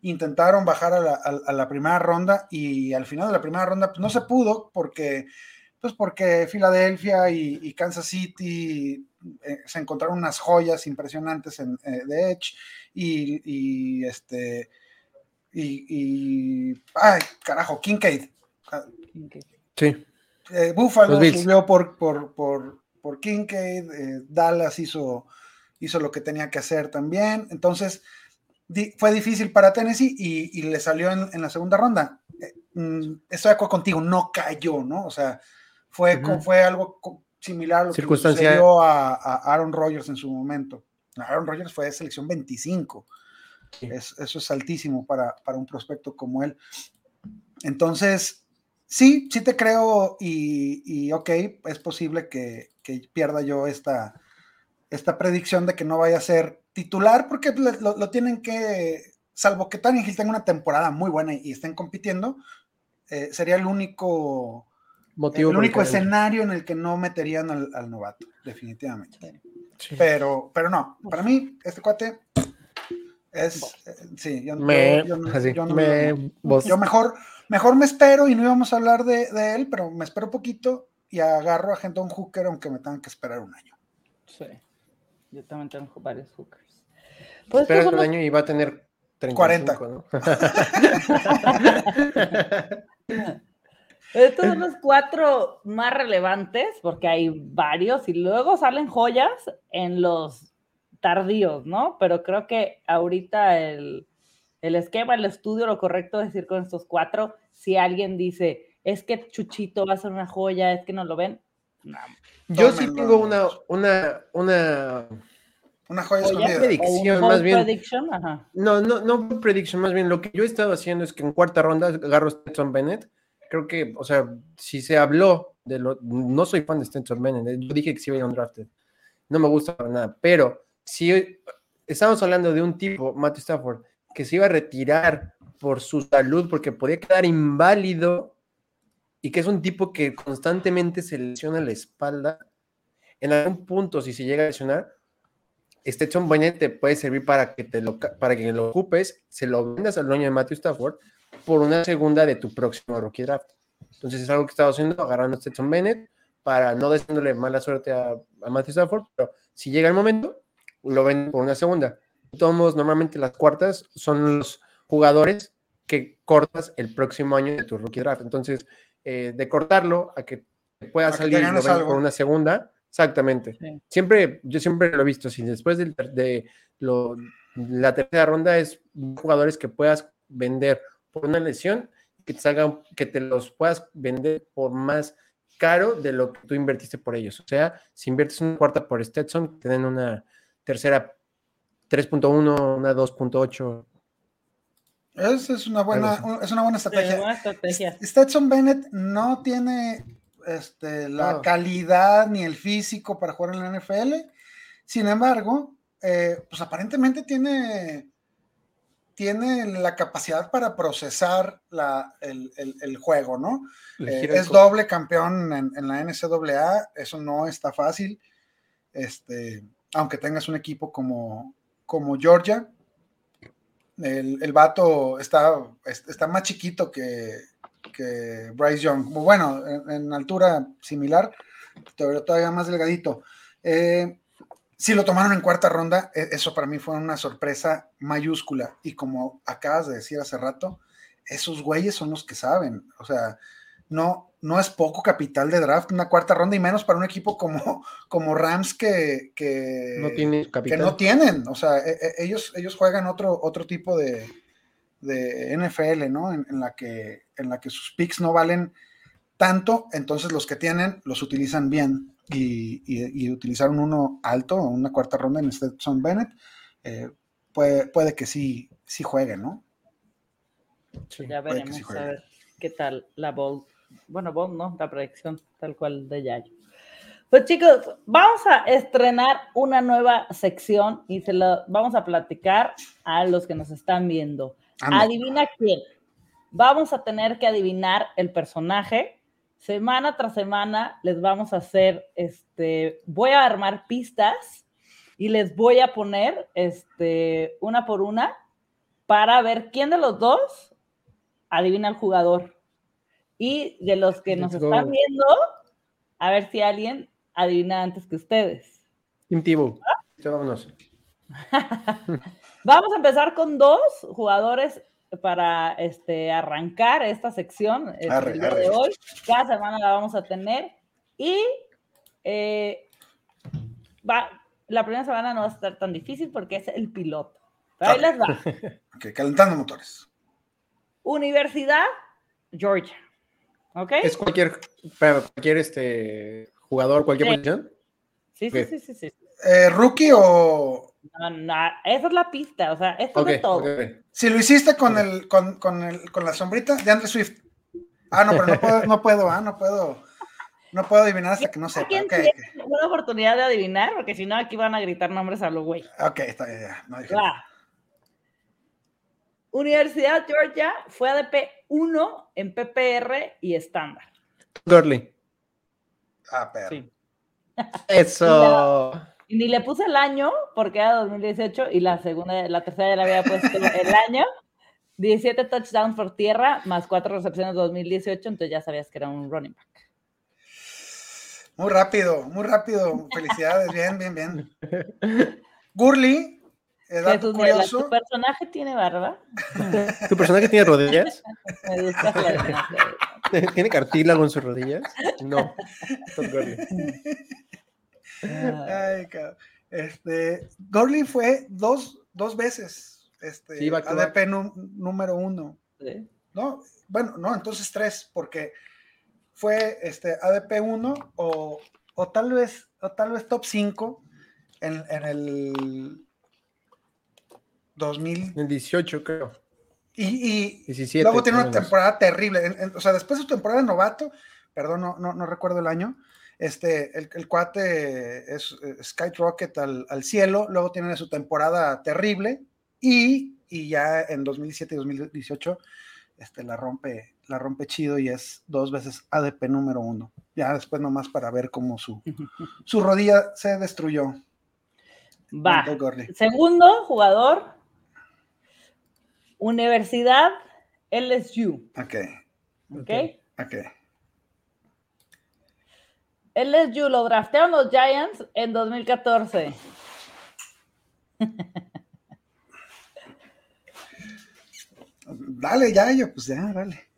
S3: Intentaron bajar a la, primera ronda y al final de la primera ronda pues, no se pudo porque, pues porque Filadelfia y, Kansas City eh, se encontraron unas joyas impresionantes en, eh, de Edge y, este, y, ay, carajo, Kincaid.
S2: Sí.
S3: Eh, Buffalo subió por, por, por, por Kincaid, eh, Dallas hizo, hizo lo que tenía que hacer también, entonces fue difícil para Tennessee y, le salió en, la segunda ronda. Eh, mm, estoy de acuerdo contigo, no cayó, ¿no? O sea, fue, fue algo similar a lo que sucedió a, a Aaron Rodgers en su momento. Aaron Rodgers fue de selección 25. eso es altísimo para, un prospecto como él. Entonces, sí, sí te creo y, ok, es posible que, pierda yo esta, esta predicción de que no vaya a ser titular porque lo, tienen que, salvo que Hill tenga una temporada muy buena y, estén compitiendo, eh, sería el único... Motivo el único escenario en el que no meterían al, novato, definitivamente. Pero, pero no, para mí, este cuate es. Eh, sí, yo, yo, mejor, mejor me espero y no íbamos a hablar de, él, pero me espero poquito y agarro a un Hooker, aunque me tengan que esperar un año.
S1: Sí, yo también tengo varios Hookers.
S2: Pues Espera un año y va a tener 35,
S1: 40. ¿no? Estos son los cuatro más relevantes, porque hay varios, y luego salen joyas en los tardíos, ¿no? Pero creo que ahorita el, esquema, el estudio, lo correcto es decir con estos cuatro, si alguien dice, es que Chuchito va a ser una joya, es que no lo ven.
S2: Yo sí tengo una, una, una,
S3: una joya,
S2: predicción, más bien. No, no, no predicción, más bien lo que yo he estado haciendo es que en cuarta ronda agarro Stetson Bennett creo que, o sea, si se habló de lo, no soy fan de Stenson Bennett, ¿eh? yo dije que sí iba a ir drafted, no me gusta para nada, pero si estamos hablando de un tipo, Matthew Stafford, que se iba a retirar por su salud, porque podía quedar inválido, y que es un tipo que constantemente se lesiona la espalda, en algún punto, si se llega a lesionar, Stetson Bennett te puede servir para que, te lo, para que lo ocupes, se lo vendas al dueño de Matthew Stafford, por una segunda de tu próximo rookie draft. Entonces es algo que estaba haciendo, agarrando a Stetson Bennett para no deseándole mala suerte a, a Matthew Stafford, pero si llega el momento, lo ven por una segunda. Todos normalmente las cuartas son los jugadores que cortas el próximo año de tu rookie draft. Entonces, eh, de cortarlo a que pueda salir por una segunda, exactamente. Siempre, yo siempre lo he visto así. Después de, de lo, la tercera ronda es jugadores que puedas vender por una lesión que te salgan, que te los puedas vender por más caro de lo que tú invertiste por ellos. O sea, si inviertes una cuarta por Stetson, te dan una tercera 3.1, una 2.8.
S3: Es, es, una buena, es una buena estrategia. Stetson Bennett no tiene este, la calidad ni el físico para jugar en la NFL. Sin embargo, eh, pues aparentemente tiene, tiene la capacidad para procesar la, el, el, juego, ¿no? Eh, es doble campeón en, en, la NCAA, eso no está fácil. Este, aunque tengas un equipo como, como Georgia, el, el vato está, está más chiquito que, que Bryce Young. Bueno, en, altura similar, pero todavía más delgadito. Eh, si lo tomaron en cuarta ronda, e, eso para mí fue una sorpresa mayúscula. Y como acabas de decir hace rato, esos güeyes son los que saben. O sea, no, no es poco capital de draft, una cuarta ronda y menos para un equipo como, como Rams que,
S2: no tiene
S3: que no tienen. O sea, e, e, ellos, ellos juegan otro, otro tipo de, de NFL, ¿no? En, la que, en la que sus picks no valen tanto, entonces los que tienen los utilizan bien. Y, y, utilizaron uno alto, una cuarta ronda en Stetson Bennett, eh, puede, puede que sí, sí juegue, ¿no?
S1: ya veremos a ver qué tal la Bowl. Bueno, Bowl no, la predicción tal cual de Yayo. Pues chicos, vamos a estrenar una nueva sección y se lo vamos a platicar a los que nos están viendo. Adivina quién. Vamos a tener que adivinar el personaje. Semana tras semana les vamos a hacer, este, voy a armar pistas y les voy a poner, este, una por una para ver quién de los dos adivina el jugador. Y de los que nos están viendo, a ver si alguien adivina antes que ustedes.
S2: Team Vámonos.
S1: Vamos a empezar con dos jugadores para este, arrancar esta sección este, el día de hoy. Cada semana la vamos a tener. Y eh, va, la primera semana no va a estar tan difícil porque es el piloto. Pero ahí les va.
S3: Ok, calentando motores.
S1: Universidad Georgia. ¿Ok?
S2: ¿Es cualquier, cualquier este, jugador, cualquier posición?
S1: Sí, sí, sí, sí, sí.
S3: Eh, ¿Rookie o
S1: no, no, esa es la pista, o sea, esto es todo.
S3: Si lo hiciste con el, con, con, el, con la sombrita de Andre Swift. Ah, no, pero no puedo, no puedo, ah, no puedo. No puedo adivinar hasta que no sepa. Okay,
S1: okay. Una oportunidad de adivinar, porque si no, aquí van a gritar nombres a los güey.
S3: Ok, está bien, ya. No
S1: Universidad Georgia fue ADP 1 en PPR y estándar.
S2: Gurley.
S3: Ah, pero. Sí.
S2: Eso.
S1: Y ni le puse el año porque era 2018 y la segunda, la tercera ya le había puesto el año. 17 touchdowns por tierra más 4 recepciones 2018, entonces ya sabías que era un running back.
S3: Muy rápido, muy rápido. Felicidades, bien, bien, bien. Gurley,
S1: ¿Tu personaje tiene barba?
S2: ¿Tu personaje tiene rodillas? ¿Tiene cartílago en sus rodillas? No.
S3: Ay, Este, Gorley fue dos, dos veces este, ADP número uno. ¿No? Bueno, no, entonces tres, porque fue este ADP 1 o, o, tal vez o tal vez top 5 en, en el 2018
S2: creo.
S3: Y, y luego tiene una temporada terrible. o sea, después de su temporada de novato, perdón, no, no, no recuerdo el año, este, el, cuate es, Skyrocket al, al, cielo, luego tiene su temporada terrible y, ya en 2017 y 2018 este, la, rompe, la rompe chido y es dos veces ADP número uno. Ya después nomás para ver cómo su, su rodilla se destruyó.
S1: Va. Segundo jugador, Universidad LSU.
S3: Ok.
S1: Ok.
S3: Ok.
S1: LSU lo draftearon los Giants en 2014.
S3: Dale, ya, yo, pues ya, dale.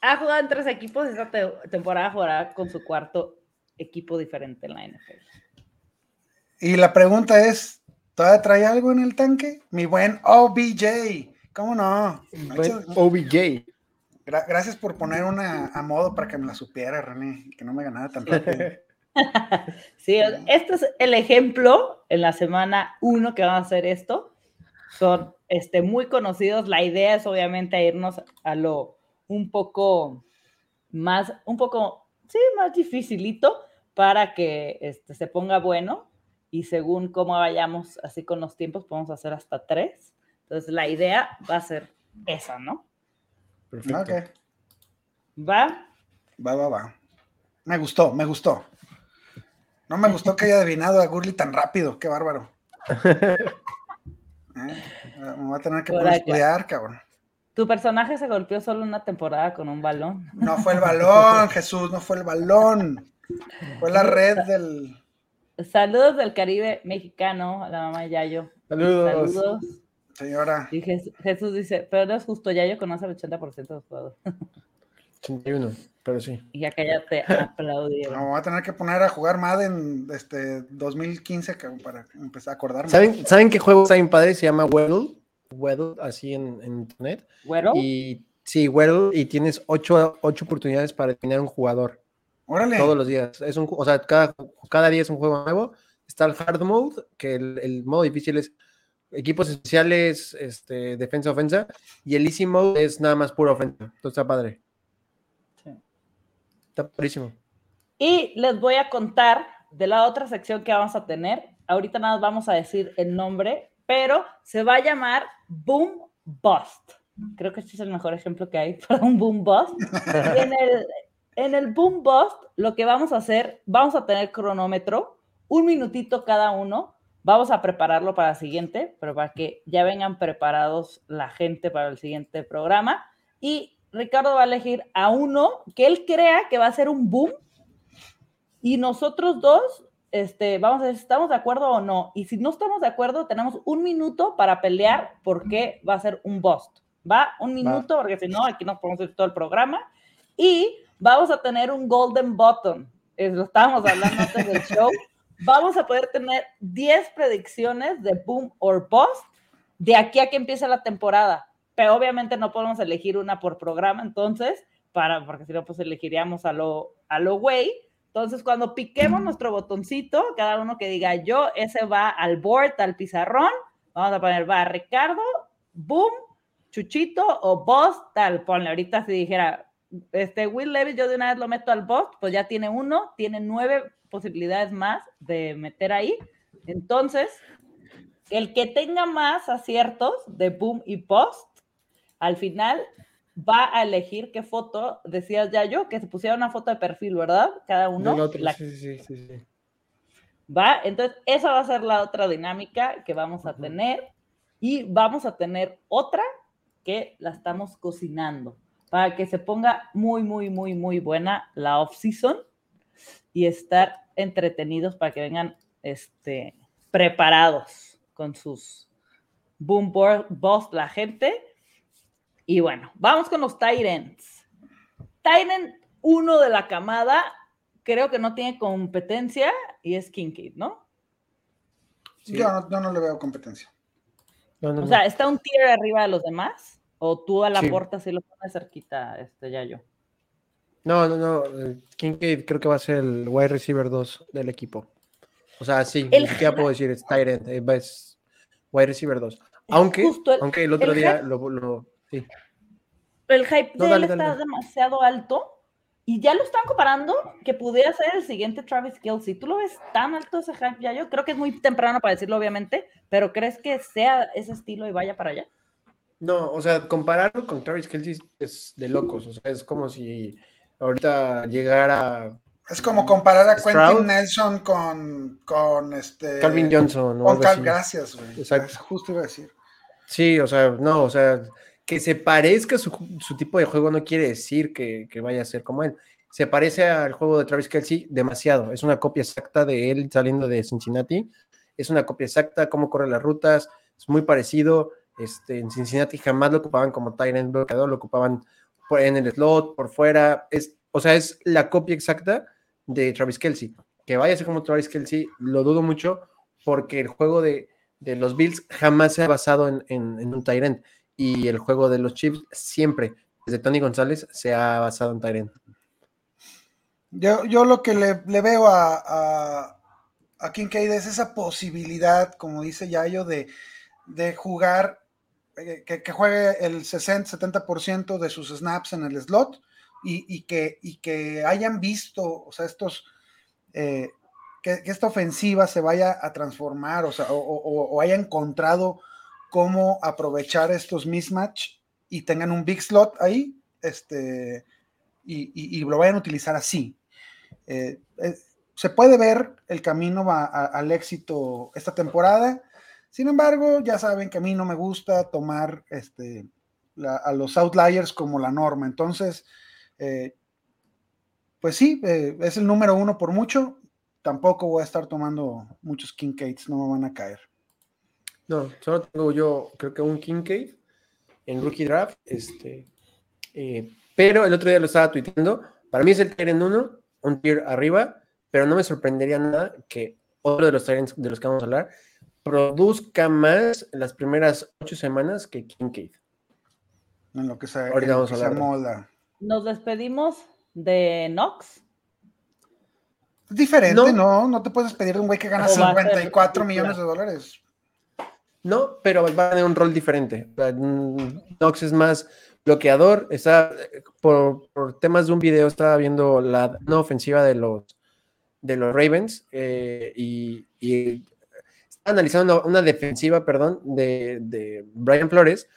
S1: Ha jugado en tres equipos. Esta temporada jugará con su cuarto equipo diferente en la NFL.
S3: Y la pregunta es: ¿todavía trae algo en el tanque? Mi buen OBJ. ¿Cómo no?
S2: Buen OBJ.
S3: gracias por poner una a modo para que me la supiera, René, que no me ganara tan rápido.
S1: sí, este es el ejemplo en la semana uno que van a hacer esto. Son este, muy conocidos. La idea es obviamente irnos a lo un poco más, un poco, sí, más dificilito para que este, se ponga bueno y según cómo vayamos así con los tiempos podemos hacer hasta tres. Entonces la idea va a ser esa, ¿no?
S3: Perfecto.
S1: ¿Va?
S3: Va, va, va. Me gustó, me gustó. No me gustó que haya adivinado a Gurley tan rápido, qué bárbaro. Eh, me voy a tener que poner a estudiar, cabrón.
S1: Tu personaje se golpeó solo una temporada con un balón.
S3: No fue el balón, Jesús, no fue el balón. Fue la red del.
S1: Saludos del Caribe mexicano a la mamá de Yayo.
S2: Saludos.
S3: Saludos. Señora.
S1: Y Jesús dice, pero no es justo, Yayo conoce el 80% de los jugadores.
S2: 81, pero sí.
S1: Y ya cállate, aplaudieron.
S3: No, voy a tener que poner a jugar Madden este 2015 para empezar a acordarme.
S2: ¿Saben, ¿Saben qué juego está bien padre? Se llama Weddle. Weddle, así en, internet.
S1: ¿Weddle?
S2: Y sí, Weddle, y tienes ocho, ocho oportunidades para definir un jugador.
S3: Órale.
S2: Todos los días. Es un, o sea, cada, cada día es un juego nuevo. Está el hard mode, que el, el modo difícil es equipos especiales, este, defensa, ofensa, y el easy mode es nada más pura ofensa. Entonces está padre. Está padrísimo.
S1: Y les voy a contar de la otra sección que vamos a tener. Ahorita nada más vamos a decir el nombre, pero se va a llamar Boom Bust. Creo que este es el mejor ejemplo que hay para un Boom Bust. en, el, en el Boom Bust, lo que vamos a hacer, vamos a tener cronómetro, un minutito cada uno. Vamos a prepararlo para el siguiente, pero para que ya vengan preparados la gente para el siguiente programa. Y Ricardo va a elegir a uno que él crea que va a ser un boom y nosotros dos este, vamos a ver si estamos de acuerdo o no. Y si no estamos de acuerdo, tenemos un minuto para pelear porque va a ser un bust. ¿Va? Un minuto, porque si no, aquí nos podemos ir todo el programa. Y vamos a tener un golden button. lo estábamos hablando antes del show. Vamos a poder tener 10 predicciones de boom or bust de aquí a que empiece la temporada pero obviamente no podemos elegir una por programa, entonces, para, porque si no, pues elegiríamos a lo, a lo güey. Entonces, cuando piquemos nuestro botoncito, cada uno que diga yo, ese va al board, al pizarrón, vamos a poner va a Ricardo, boom, Chuchito o boss, tal, ponle. Ahorita si dijera, este Will Levis, yo de una vez lo meto al boss, pues ya tiene uno, tiene nueve posibilidades más de meter ahí. Entonces, el que tenga más aciertos de boom y post, al final va a elegir qué foto, decías ya yo, que se pusiera una foto de perfil, ¿verdad? Cada uno.
S2: sí, sí, sí, sí.
S1: Va, entonces esa va a ser la otra dinámica que vamos a tener y vamos a tener otra que la estamos cocinando para que se ponga muy, muy, muy, muy buena la off-season y estar entretenidos para que vengan este, preparados con sus boom boss la gente y bueno, vamos con los Titans. Titan, uno de la camada, creo que no tiene competencia y es Kincaid, ¿no?
S3: Yo, no, le veo competencia.
S1: o sea, ¿está un tier arriba de los demás? ¿O tú a la puerta si lo pones cerquita, este, ya yo?
S2: No, no, no. Kincaid creo que va a ser el wide receiver 2 del equipo. O sea, sí, ya puedo decir, es Tyrant, eh, es wide receiver 2. Aunque, aunque el otro día lo, Sí.
S1: El hype de él está demasiado alto y ya lo están comparando que pudiera ser el siguiente Travis Kelsey. ¿Tú lo ves tan alto ese hype ya? Yo creo que es muy temprano para decirlo, obviamente, pero ¿crees que sea ese estilo y vaya para allá?
S2: No, o sea, compararlo con Travis Kelsey es de locos. O sea, es como si ahorita llegara.
S3: Es como comparar a Quentin Nelson con, con este.
S2: Calvin Johnson.
S3: Con Cal, gracias, güey. Exacto. Justo iba a decir.
S2: Sí, o sea, no, o sea, que se parezca su, su tipo de juego no quiere decir que, que, vaya a ser como él. Se parece al juego de Travis Kelsey demasiado. Es una copia exacta de él saliendo de Cincinnati. Es una copia exacta, cómo corre las rutas. Es muy parecido. Este, en Cincinnati jamás lo ocupaban como Tyrant bloqueador, lo ocupaban en el slot, por fuera. Es, o sea, es la copia exacta de Travis Kelsey. Que vaya a ser como Travis Kelsey, lo dudo mucho, porque el juego de, de los Bills jamás se ha basado en, en, un Tyrant y el juego de los chips siempre. desde Tony González se ha basado en Tyrant.
S3: Yo, yo lo que le, veo a, a, a, Kincaid es esa posibilidad, como dice Yayo, de, de jugar, eh, que, juegue el 60-70% de sus snaps en el slot y, que, y que hayan visto, o sea, estos, eh, que, esta ofensiva se vaya a transformar, o sea, o, haya encontrado cómo aprovechar estos mismatch y tengan un big slot ahí, este, y, lo vayan a utilizar así. Eh, eh, se puede ver el camino al éxito esta temporada. Sin embargo, ya saben que a mí no me gusta tomar este, a los outliers como la norma. Entonces, eh, pues sí, es el número uno por mucho. Tampoco voy a estar tomando muchos Kincaids, no me van a caer.
S2: No, solo tengo yo, creo que un Kincaid en Rookie Draft. Este, pero el otro día lo estaba tuiteando. Para mí es el en 1 un tier arriba, pero no me sorprendería nada que otro de los Tyrants de los que vamos a hablar produzca más en las primeras ocho semanas que Kincaid.
S3: En lo que se, Ahorita vamos a hablar.
S1: Nos despedimos de Knox.
S3: Diferente, no. no, te puedes despedir de un güey que gana 54 millones de dólares.
S2: No, pero va a tener un rol diferente. Knox es más bloqueador. Está por, temas de un video, estaba viendo la no ofensiva de los, de los Ravens eh, y, y analizando una, defensiva, perdón, de, de, Brian Flores.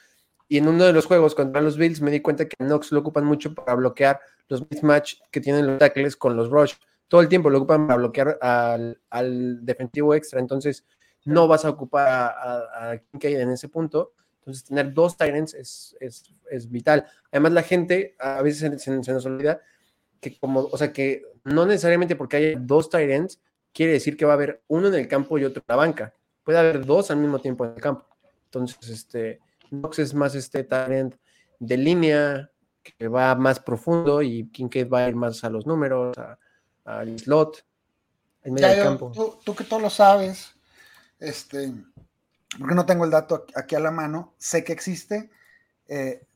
S2: Y en uno de los juegos contra los Bills me di cuenta que Knox lo ocupan mucho para bloquear los mismatch que tienen los tackles con los rush. Todo el tiempo lo ocupan para bloquear al, al defensivo extra. Entonces, no vas a ocupar a, a, a Kincaid en ese punto. Entonces, tener dos Tyrants es, es, es, vital. Además, la gente a veces se, nos olvida que, como, o sea, que no necesariamente porque haya dos Tyrants quiere decir que va a haber uno en el campo y otro en la banca. Puede haber dos al mismo tiempo en el campo. Entonces, este, Knox es más este Tyrant de línea, que va más profundo y Kincaid va a ir más a los números, al slot,
S3: en medio del campo. Tú, tú que todo lo sabes, este, porque no tengo el dato aquí a la mano, sé que existe, eh,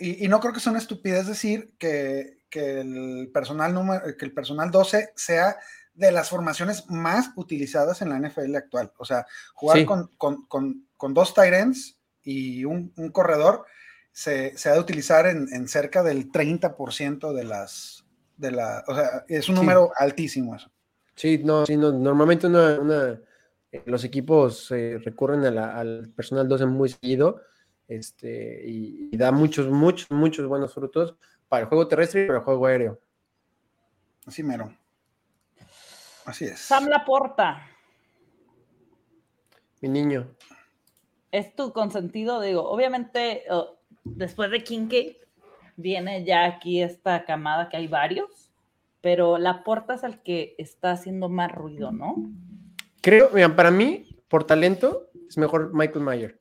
S3: y, no creo que sea una estupidez decir que, el personal número, que el personal 12 sea de las formaciones más utilizadas en la NFL actual. O sea, jugar con, dos tight y un, corredor se, ha de utilizar en, cerca del 30% de las, de la, o sea, es un número altísimo eso.
S2: Sí, no, normalmente una los equipos eh, recurren al personal 12 muy seguido este, y, da muchos, muchos, muchos buenos frutos para el juego terrestre y para el juego aéreo.
S3: Así mero. Así es.
S1: Sam Laporta.
S2: Mi niño.
S1: Es tu consentido, digo, obviamente oh, después de Kincaid viene ya aquí esta camada que hay varios, pero Laporta es el que está haciendo más ruido, ¿no?
S2: Creo, mira, para mí, por talento, es mejor Michael Mayer.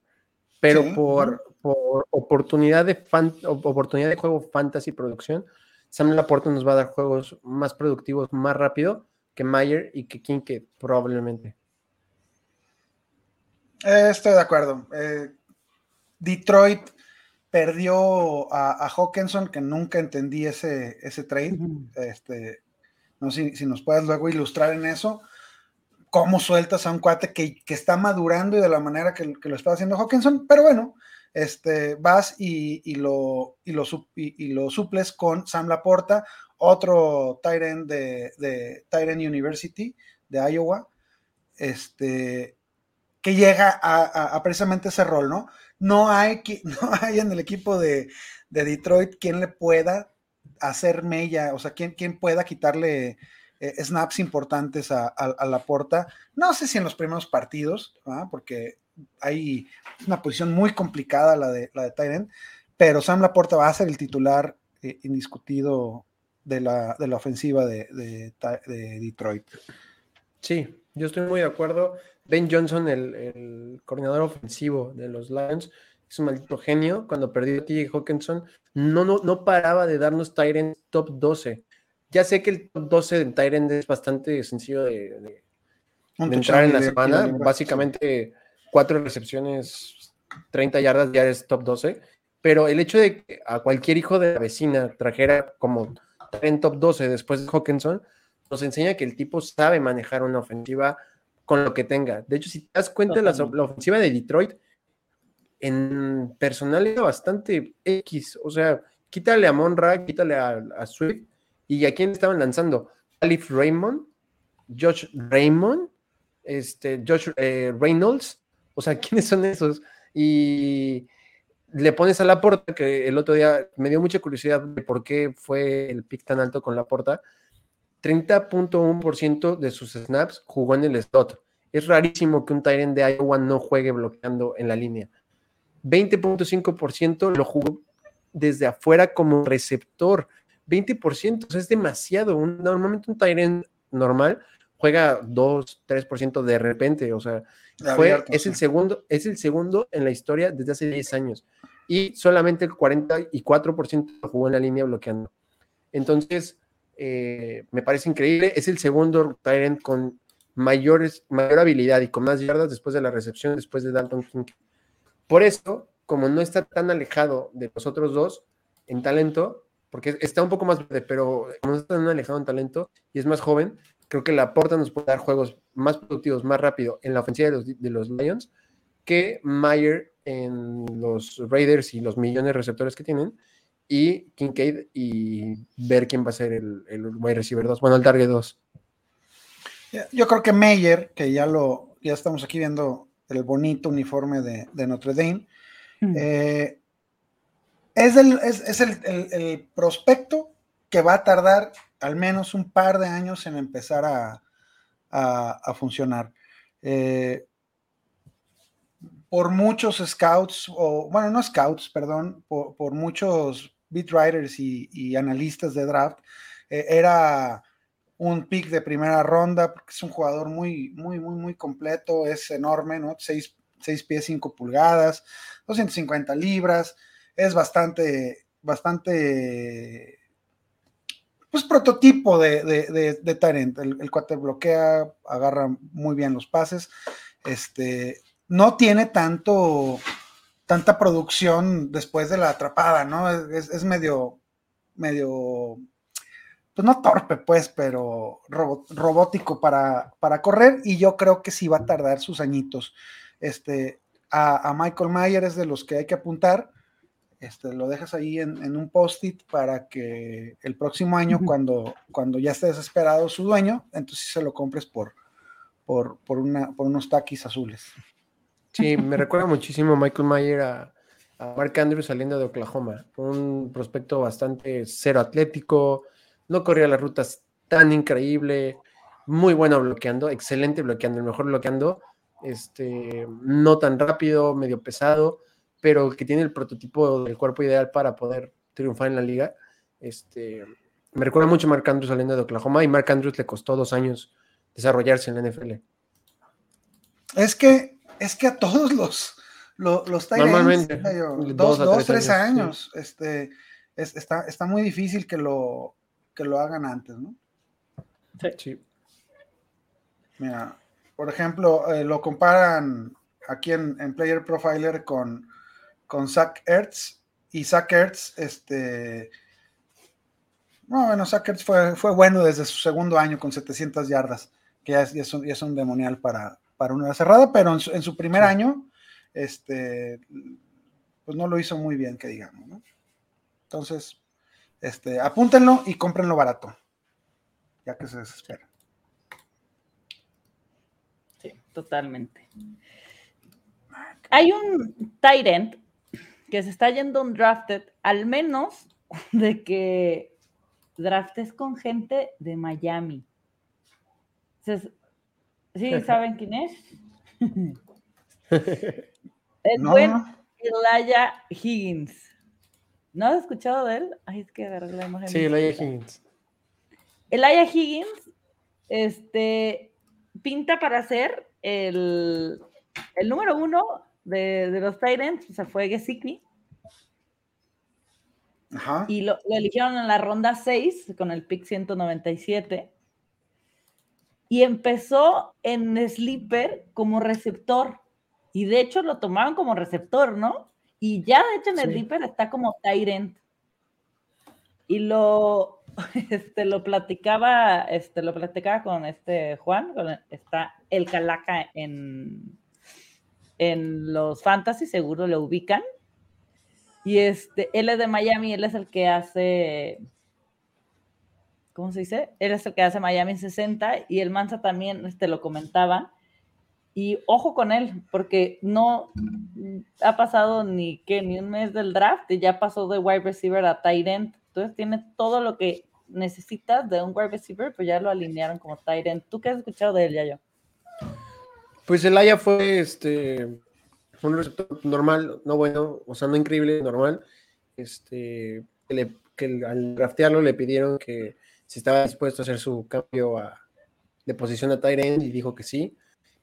S2: Pero por, por, oportunidad, de fan, oportunidad de juego fantasy producción, Sam Laporte nos va a dar juegos más productivos más rápido que Mayer y que Kincaid, probablemente.
S3: Eh, estoy de acuerdo. Eh, Detroit perdió a, Hawkinson, que nunca entendí ese, ese trade. este, no sé si, si, nos puedes luego ilustrar en eso cómo sueltas a un cuate que, está madurando y de la manera que, lo está haciendo Hawkinson, pero bueno, este, vas y, lo, y, lo, y, lo suples con Sam Laporta, otro Tyrant de, de Tyrant University de Iowa, este, que llega a, precisamente ese rol, ¿no? No hay, no hay en el equipo de, Detroit quien le pueda hacer mella, o sea, quien, quien pueda quitarle eh, snaps importantes a, la porta. No sé si en los primeros partidos, porque hay una posición muy complicada la de, la de Tyrant, pero Sam Laporta va a ser el titular eh, indiscutido de la, de la ofensiva de, de, Detroit.
S2: Sí, yo estoy muy de acuerdo. Ben Johnson, el, coordinador ofensivo de los Lions, es un maldito genio. Cuando perdió a TJ Hawkinson, no, no, no paraba de darnos Tyrant top 12. Ya sé que el top 12 de Tyrant es bastante sencillo de, entrar en la semana. Básicamente, cuatro recepciones, 30 yardas ya es top 12. pero el hecho de que a cualquier hijo de la vecina trajera como en top 12 después de Hawkinson, nos enseña que el tipo sabe manejar una ofensiva con lo que tenga. De hecho, si te das cuenta, la, la, ofensiva de Detroit en personal era bastante X. O sea, quítale a Monra, quítale a, Swift. ¿Y a quién estaban lanzando? Alif Raymond, Josh Raymond, este, Josh eh, Reynolds. O sea, ¿quiénes son esos? Y le pones a la porta, que el otro día me dio mucha curiosidad de por qué fue el pick tan alto con la porta. 30.1% de sus snaps jugó en el slot. Es rarísimo que un Tyrant de Iowa no juegue bloqueando en la línea. 20.5% lo jugó desde afuera como receptor. 20%, o es demasiado. normalmente un Tyrant normal juega 2, 3% de repente, o sea, fue, es, el segundo, es el segundo en la historia desde hace 10 años. Y solamente el 44% lo jugó en la línea bloqueando. Entonces, eh, me parece increíble. Es el segundo Tyrant con mayores, mayor habilidad y con más yardas después de la recepción, después de Dalton King. Por eso, como no está tan alejado de los otros dos en talento, porque está un poco más verde, pero como no está tan alejado en talento y es más joven, creo que la porta nos puede dar juegos más productivos, más rápido en la ofensiva de los, de los Lions que Mayer en los Raiders y los millones de receptores que tienen y Kincaid y ver quién va a ser el, el wide receiver 2, bueno, el target 2.
S3: Yo creo que Mayer, que ya lo, ya estamos aquí viendo el bonito uniforme de, de Notre Dame, mm. eh, es, el, es, es el, el, prospecto que va a tardar al menos un par de años en empezar a, a, funcionar. Eh, por muchos scouts, o bueno, no scouts, perdón, por, por muchos beat writers y, analistas de draft, eh, era un pick de primera ronda, porque es un jugador muy, muy, muy, muy completo, es enorme, ¿no? 6, pies 5 pulgadas, 250 libras, es bastante, bastante, pues prototipo de, de, Tyrant. El, el, bloquea, agarra muy bien los pases, este, no tiene tanto tanta producción después de la atrapada, ¿no? Es, medio, medio, pues no torpe, pues, pero robótico para, para, correr y yo creo que sí va a tardar sus añitos. Este, a, Michael Mayer es de los que hay que apuntar. Este, lo dejas ahí en, un post-it para que el próximo año, cuando, cuando ya esté desesperado su dueño, entonces se lo compres por, por, por, una, por unos taquis azules.
S2: Sí, me recuerda muchísimo Michael Mayer a, Mark Andrews saliendo de Oklahoma. Un prospecto bastante cero atlético, no corría las rutas tan increíble, muy bueno bloqueando, excelente bloqueando, el mejor bloqueando, este, no tan rápido, medio pesado, pero que tiene el prototipo del cuerpo ideal para poder triunfar en la liga. Este, me recuerda mucho a Mark Andrews saliendo de Oklahoma y Mark Andrews le costó dos años desarrollarse en la NFL.
S3: Es que es que a todos los, los, los Normalmente, dos, dos, tres, años, este, está, está muy difícil que lo, que lo hagan antes, ¿no?
S2: Sí.
S3: Mira, por ejemplo, eh, lo comparan aquí en, en, Player Profiler con, con Zach Ertz, y Zach Ertz, este, bueno, Zach Ertz fue, fue bueno desde su segundo año con 700 yardas, que ya es, ya es un demonial para, para una cerrada, pero en su, primer año, este, pues no lo hizo muy bien, que digamos, ¿no? Entonces, este, apúntenlo y cómprenlo barato, ya que se desespera.
S1: Sí, totalmente. Hay un Tyrant que se está yendo un drafted, al menos de que draftes con gente de Miami. ¿Sí saben quién es? es buen Elijah Higgins. ¿No has escuchado de él? Ay, es que agarré la imagen.
S2: Sí, Elijah Higgins.
S1: Elijah Higgins, este, pinta para ser el, el número uno de, de los Titans, o sea, fue Gesicki. Ajá. Y lo, lo, eligieron en la ronda 6 con el pick 197 y empezó en Sleeper como receptor. Y de hecho lo tomaron como receptor, ¿no? Y ya de hecho en el Reaper está como Tyrant. Y lo, este, lo platicaba, este, lo platicaba con este Juan, está el Calaca en, en los fantasy, seguro lo ubican. Y este, él es de Miami, él es el que hace, ¿cómo se dice? Él es el que hace Miami 60 y el Mansa también este, lo comentaba. Y ojo con él, porque no ha pasado ni que ni un mes del draft y ya pasó de wide receiver a tight end. Entonces tiene todo lo que necesitas de un wide receiver, pues ya lo alinearon como tight end. ¿Tú qué has escuchado de él, Yayo?
S2: Pues el Aya fue este un receptor normal, no bueno, o sea, no increíble, normal. Este, que, al draftearlo le pidieron que si estaba dispuesto a hacer su cambio de posición a tight end y dijo que sí.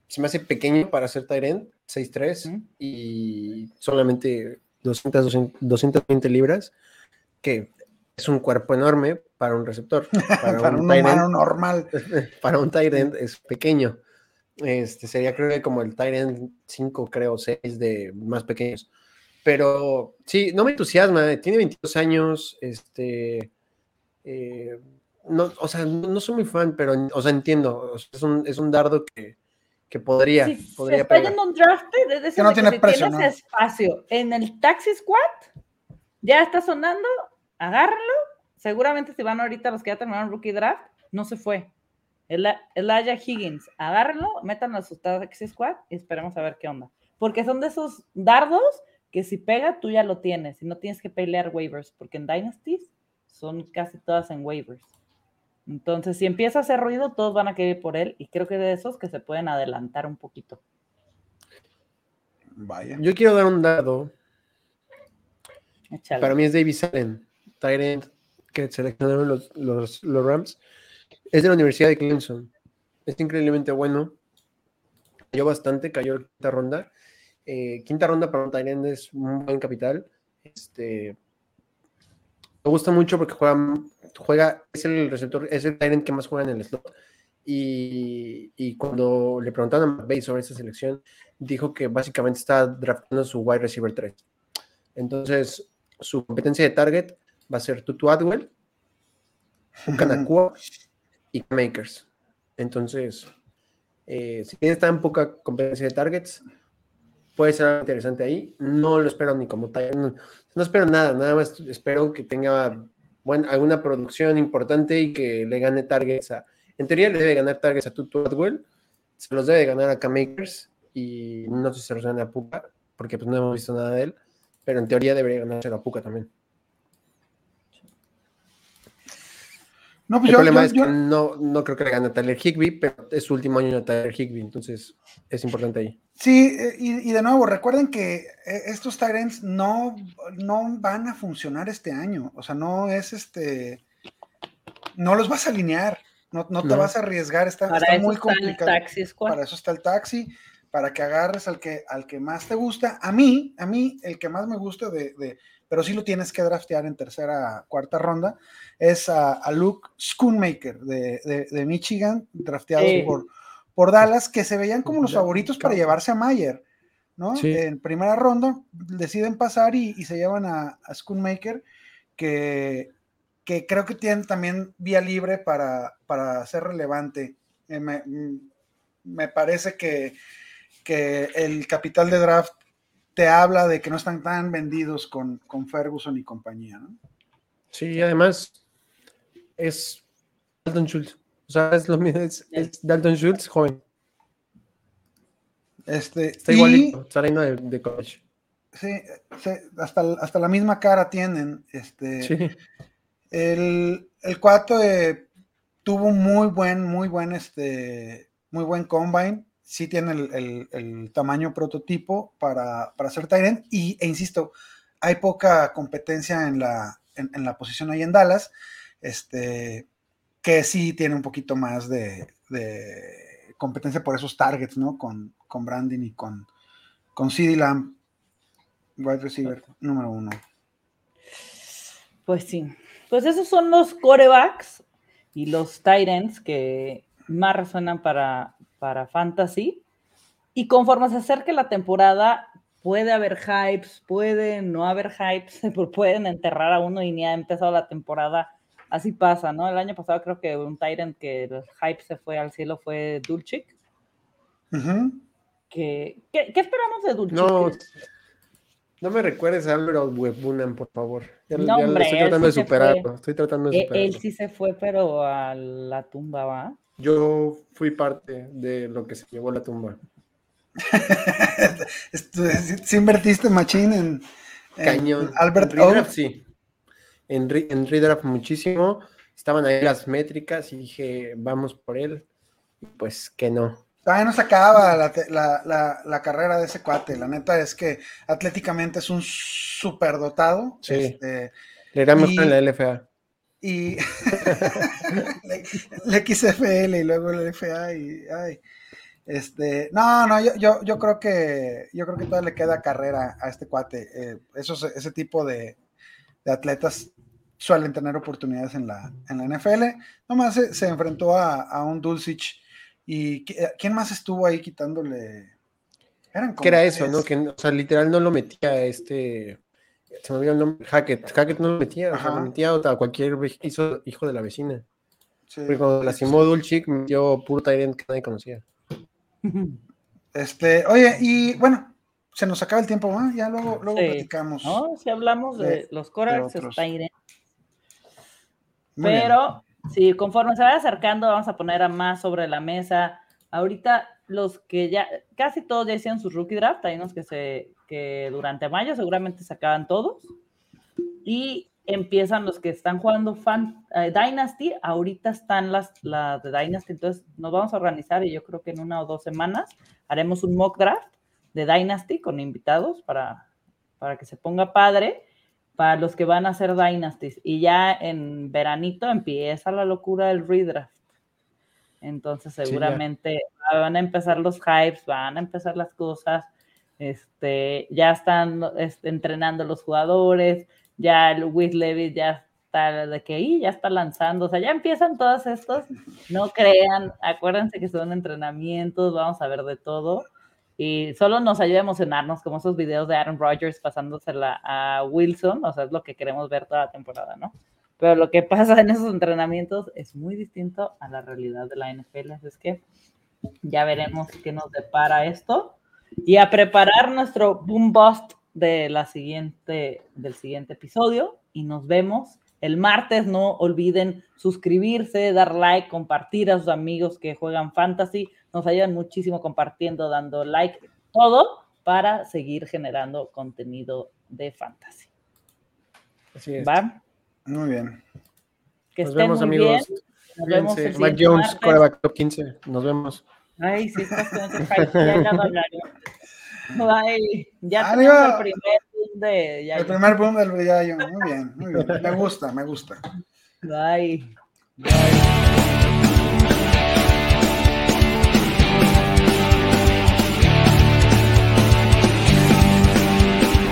S2: Se me hace pequeño para ser tight end, 6'3 y solamente 200, 220 libras, que es un cuerpo enorme para un receptor.
S3: Para, un, humano normal.
S2: Para un tight end es pequeño. Este sería creo que como el Tyrant 5, creo, 6 de más pequeños. Pero sí, no me entusiasma, tiene 22 años, este, eh, no, o sea, no, soy muy fan, pero, o sea, entiendo, es, un, es un dardo que, que podría, podría
S1: está yendo un draft, que no tiene que precio, tienes espacio en el Taxi Squad, ya está sonando, agárralo, seguramente si van ahorita los que ya terminaron Rookie Draft, no se fue, Elijah Higgins, agárrenlo, métanlo a su Taxi Squad y esperemos a ver qué onda. Porque son de esos dardos que si pega, tú ya lo tienes y no tienes que pelear waivers, porque en Dynasties son casi todas en waivers. Entonces, si empieza a hacer ruido, todos van a querer por él y creo que de esos que se pueden adelantar un poquito.
S2: Vaya. Yo quiero dar un dado. Para mí es David Allen, Tyrant, que seleccionaron los, los, los Rams. Es de la Universidad de Clemson. Es increíblemente bueno. Cayó bastante, cayó en quinta ronda. Eh, quinta ronda para un Tyrant es un buen capital. Este, me gusta mucho porque juega, juega es el receptor, es el Tyrant que más juega en el slot. Y, cuando le preguntaron a McVay sobre esta selección, dijo que básicamente está draftando su wide receiver 3. Entonces, su competencia de target va a ser Tutu Adwell, un Kanakua y makers. Entonces, eh, si tiene tan poca competencia de targets, puede ser interesante ahí. No lo espero ni como tal. No, espero nada, nada más espero que tenga bueno, alguna producción importante y que le gane targets a. En teoría le debe ganar targets a Tutu Adwell, se los debe ganar a K-Makers y no sé si se los gana a Puka, porque pues no hemos visto nada de él, pero en teoría debería ganarse a Puka también. No, pues el problema es que no, no creo que le gane a Tyler Higby, pero es su último año de Tyler Higby, entonces es importante ahí.
S3: Sí, eh, y, de nuevo, recuerden que eh, estos Tyrants no, no van a funcionar este año. O sea, no es este. No los vas a alinear, no, no te vas a arriesgar, está, muy complicado. para eso está el taxi, para que agarres al que, al que más te gusta. A mí, a mí, el que más me gusta de, de pero sí lo tienes que draftear en tercera, cuarta ronda, es a, Luke Schoonmaker de, de, Michigan, drafteado por, por Dallas, que se veían como los favoritos para llevarse a Mayer, ¿no? En primera ronda deciden pasar y, se llevan a, a Schoonmaker, que, que creo que tienen también vía libre para, para ser relevante. Eh, me, me, parece que, que el capital de draft te habla de que no están tan vendidos con, con Ferguson y compañía, ¿no?
S2: Sí, además es Dalton Schultz. O sea, es lo mismo, es, Dalton Schultz joven.
S3: Este,
S2: Está igualito, saliendo de, de college.
S3: Sí, hasta, hasta, la misma cara tienen. Este, sí. El, el tuvo un muy buen, muy buen, este, muy buen combine sí tiene el, tamaño prototipo para, para hacer Tyrant. Y, e insisto, hay poca competencia en la, en, la posición ahí en Dallas, este, que sí tiene un poquito más de, competencia por esos targets, ¿no? Con, con Brandon y con, con CD Lamb, wide receiver número uno.
S1: Pues sí. Pues esos son los corebacks y los Tyrants que más resuenan para, para Fantasy. Y conforme se acerque la temporada, puede haber hypes, puede no haber hypes, pueden enterrar a uno y ni ha empezado la temporada. Así pasa, ¿no? El año pasado creo que un Tyrant que el hype se fue al cielo fue Dulcich. ¿Qué, esperamos de Dulcich?
S2: No, no me recuerdes a Álvaro Webunan, por favor.
S1: no, hombre,
S2: estoy tratando de superarlo. Estoy tratando de superarlo.
S1: Él, sí se fue, pero a la tumba, ¿va?
S2: Yo fui parte de lo que se llevó la tumba.
S3: ¿Sí invertiste machín en,
S2: Cañón. Albert en sí. En, en Redraft muchísimo. Estaban ahí las métricas y dije, vamos por él. Y pues que no.
S3: Todavía no se acaba la, carrera de ese cuate. La neta es que atléticamente es un superdotado.
S2: Sí. Este, Le era mejor en la LFA.
S3: Y el XFL y luego el LFA y ay. Este, no, no, yo, yo, creo que yo creo que todavía le queda carrera a este cuate. Eh, ese tipo de, atletas suelen tener oportunidades en la, en la NFL. Nomás se, se enfrentó a, un Dulcich y ¿quién más estuvo ahí quitándole?
S2: Eran que era eso, ¿no? Que, o sea, literal no lo metía este. Se me olvidó el nombre. Hackett. Hackett no lo metía, o sea, lo metía a cualquier hijo, hijo de la vecina. Porque cuando lastimó Dulcich, metió puro Tyrant que nadie conocía.
S3: Este, oye, y bueno, se nos acaba el tiempo, ¿no? Ya luego, luego platicamos.
S1: No, si hablamos de, los Corax, Pero, sí, conforme se vaya acercando, vamos a poner a más sobre la mesa. Ahorita, los que ya, casi todos ya hicieron su rookie draft, hay unos que se, que durante mayo seguramente se acaban todos. Y empiezan los que están jugando fan, eh, Dynasty, ahorita están las, las de Dynasty, entonces nos vamos a organizar y yo creo que en una o dos semanas haremos un mock draft de Dynasty con invitados para, para que se ponga padre para los que van a hacer Dynasties. Y ya en veranito empieza la locura del redraft. Entonces seguramente van a empezar los hypes, van a empezar las cosas, este, ya están este, entrenando los jugadores, ya el Levis ya está de que ahí ya está lanzando, o sea, ya empiezan todos estos, no crean, acuérdense que son entrenamientos, vamos a ver de todo. Y solo nos ayuda a emocionarnos, como esos videos de Aaron Rodgers pasándosela a Wilson, o sea, es lo que queremos ver toda la temporada, ¿no? Pero lo que pasa en esos entrenamientos es muy distinto a la realidad de la NFL, así es que ya veremos qué nos depara esto y a preparar nuestro boom bust de la siguiente, del siguiente episodio y nos vemos el martes. No olviden suscribirse, dar like, compartir a sus amigos que juegan fantasy. Nos ayudan muchísimo compartiendo, dando like, todo para seguir generando contenido de fantasy.
S2: Así es.
S3: ¿Va? Muy bien.
S2: Que Nos vemos, amigos. Nos vemos Mike Jones, top 15. Nos vemos.
S1: Ay, sí, estás con ese Ya, ya ya tenemos el primer boom de
S3: Yayo. El primer boom del Yayo. Muy bien, muy bien. Me gusta, me gusta.
S1: Bye. Bye.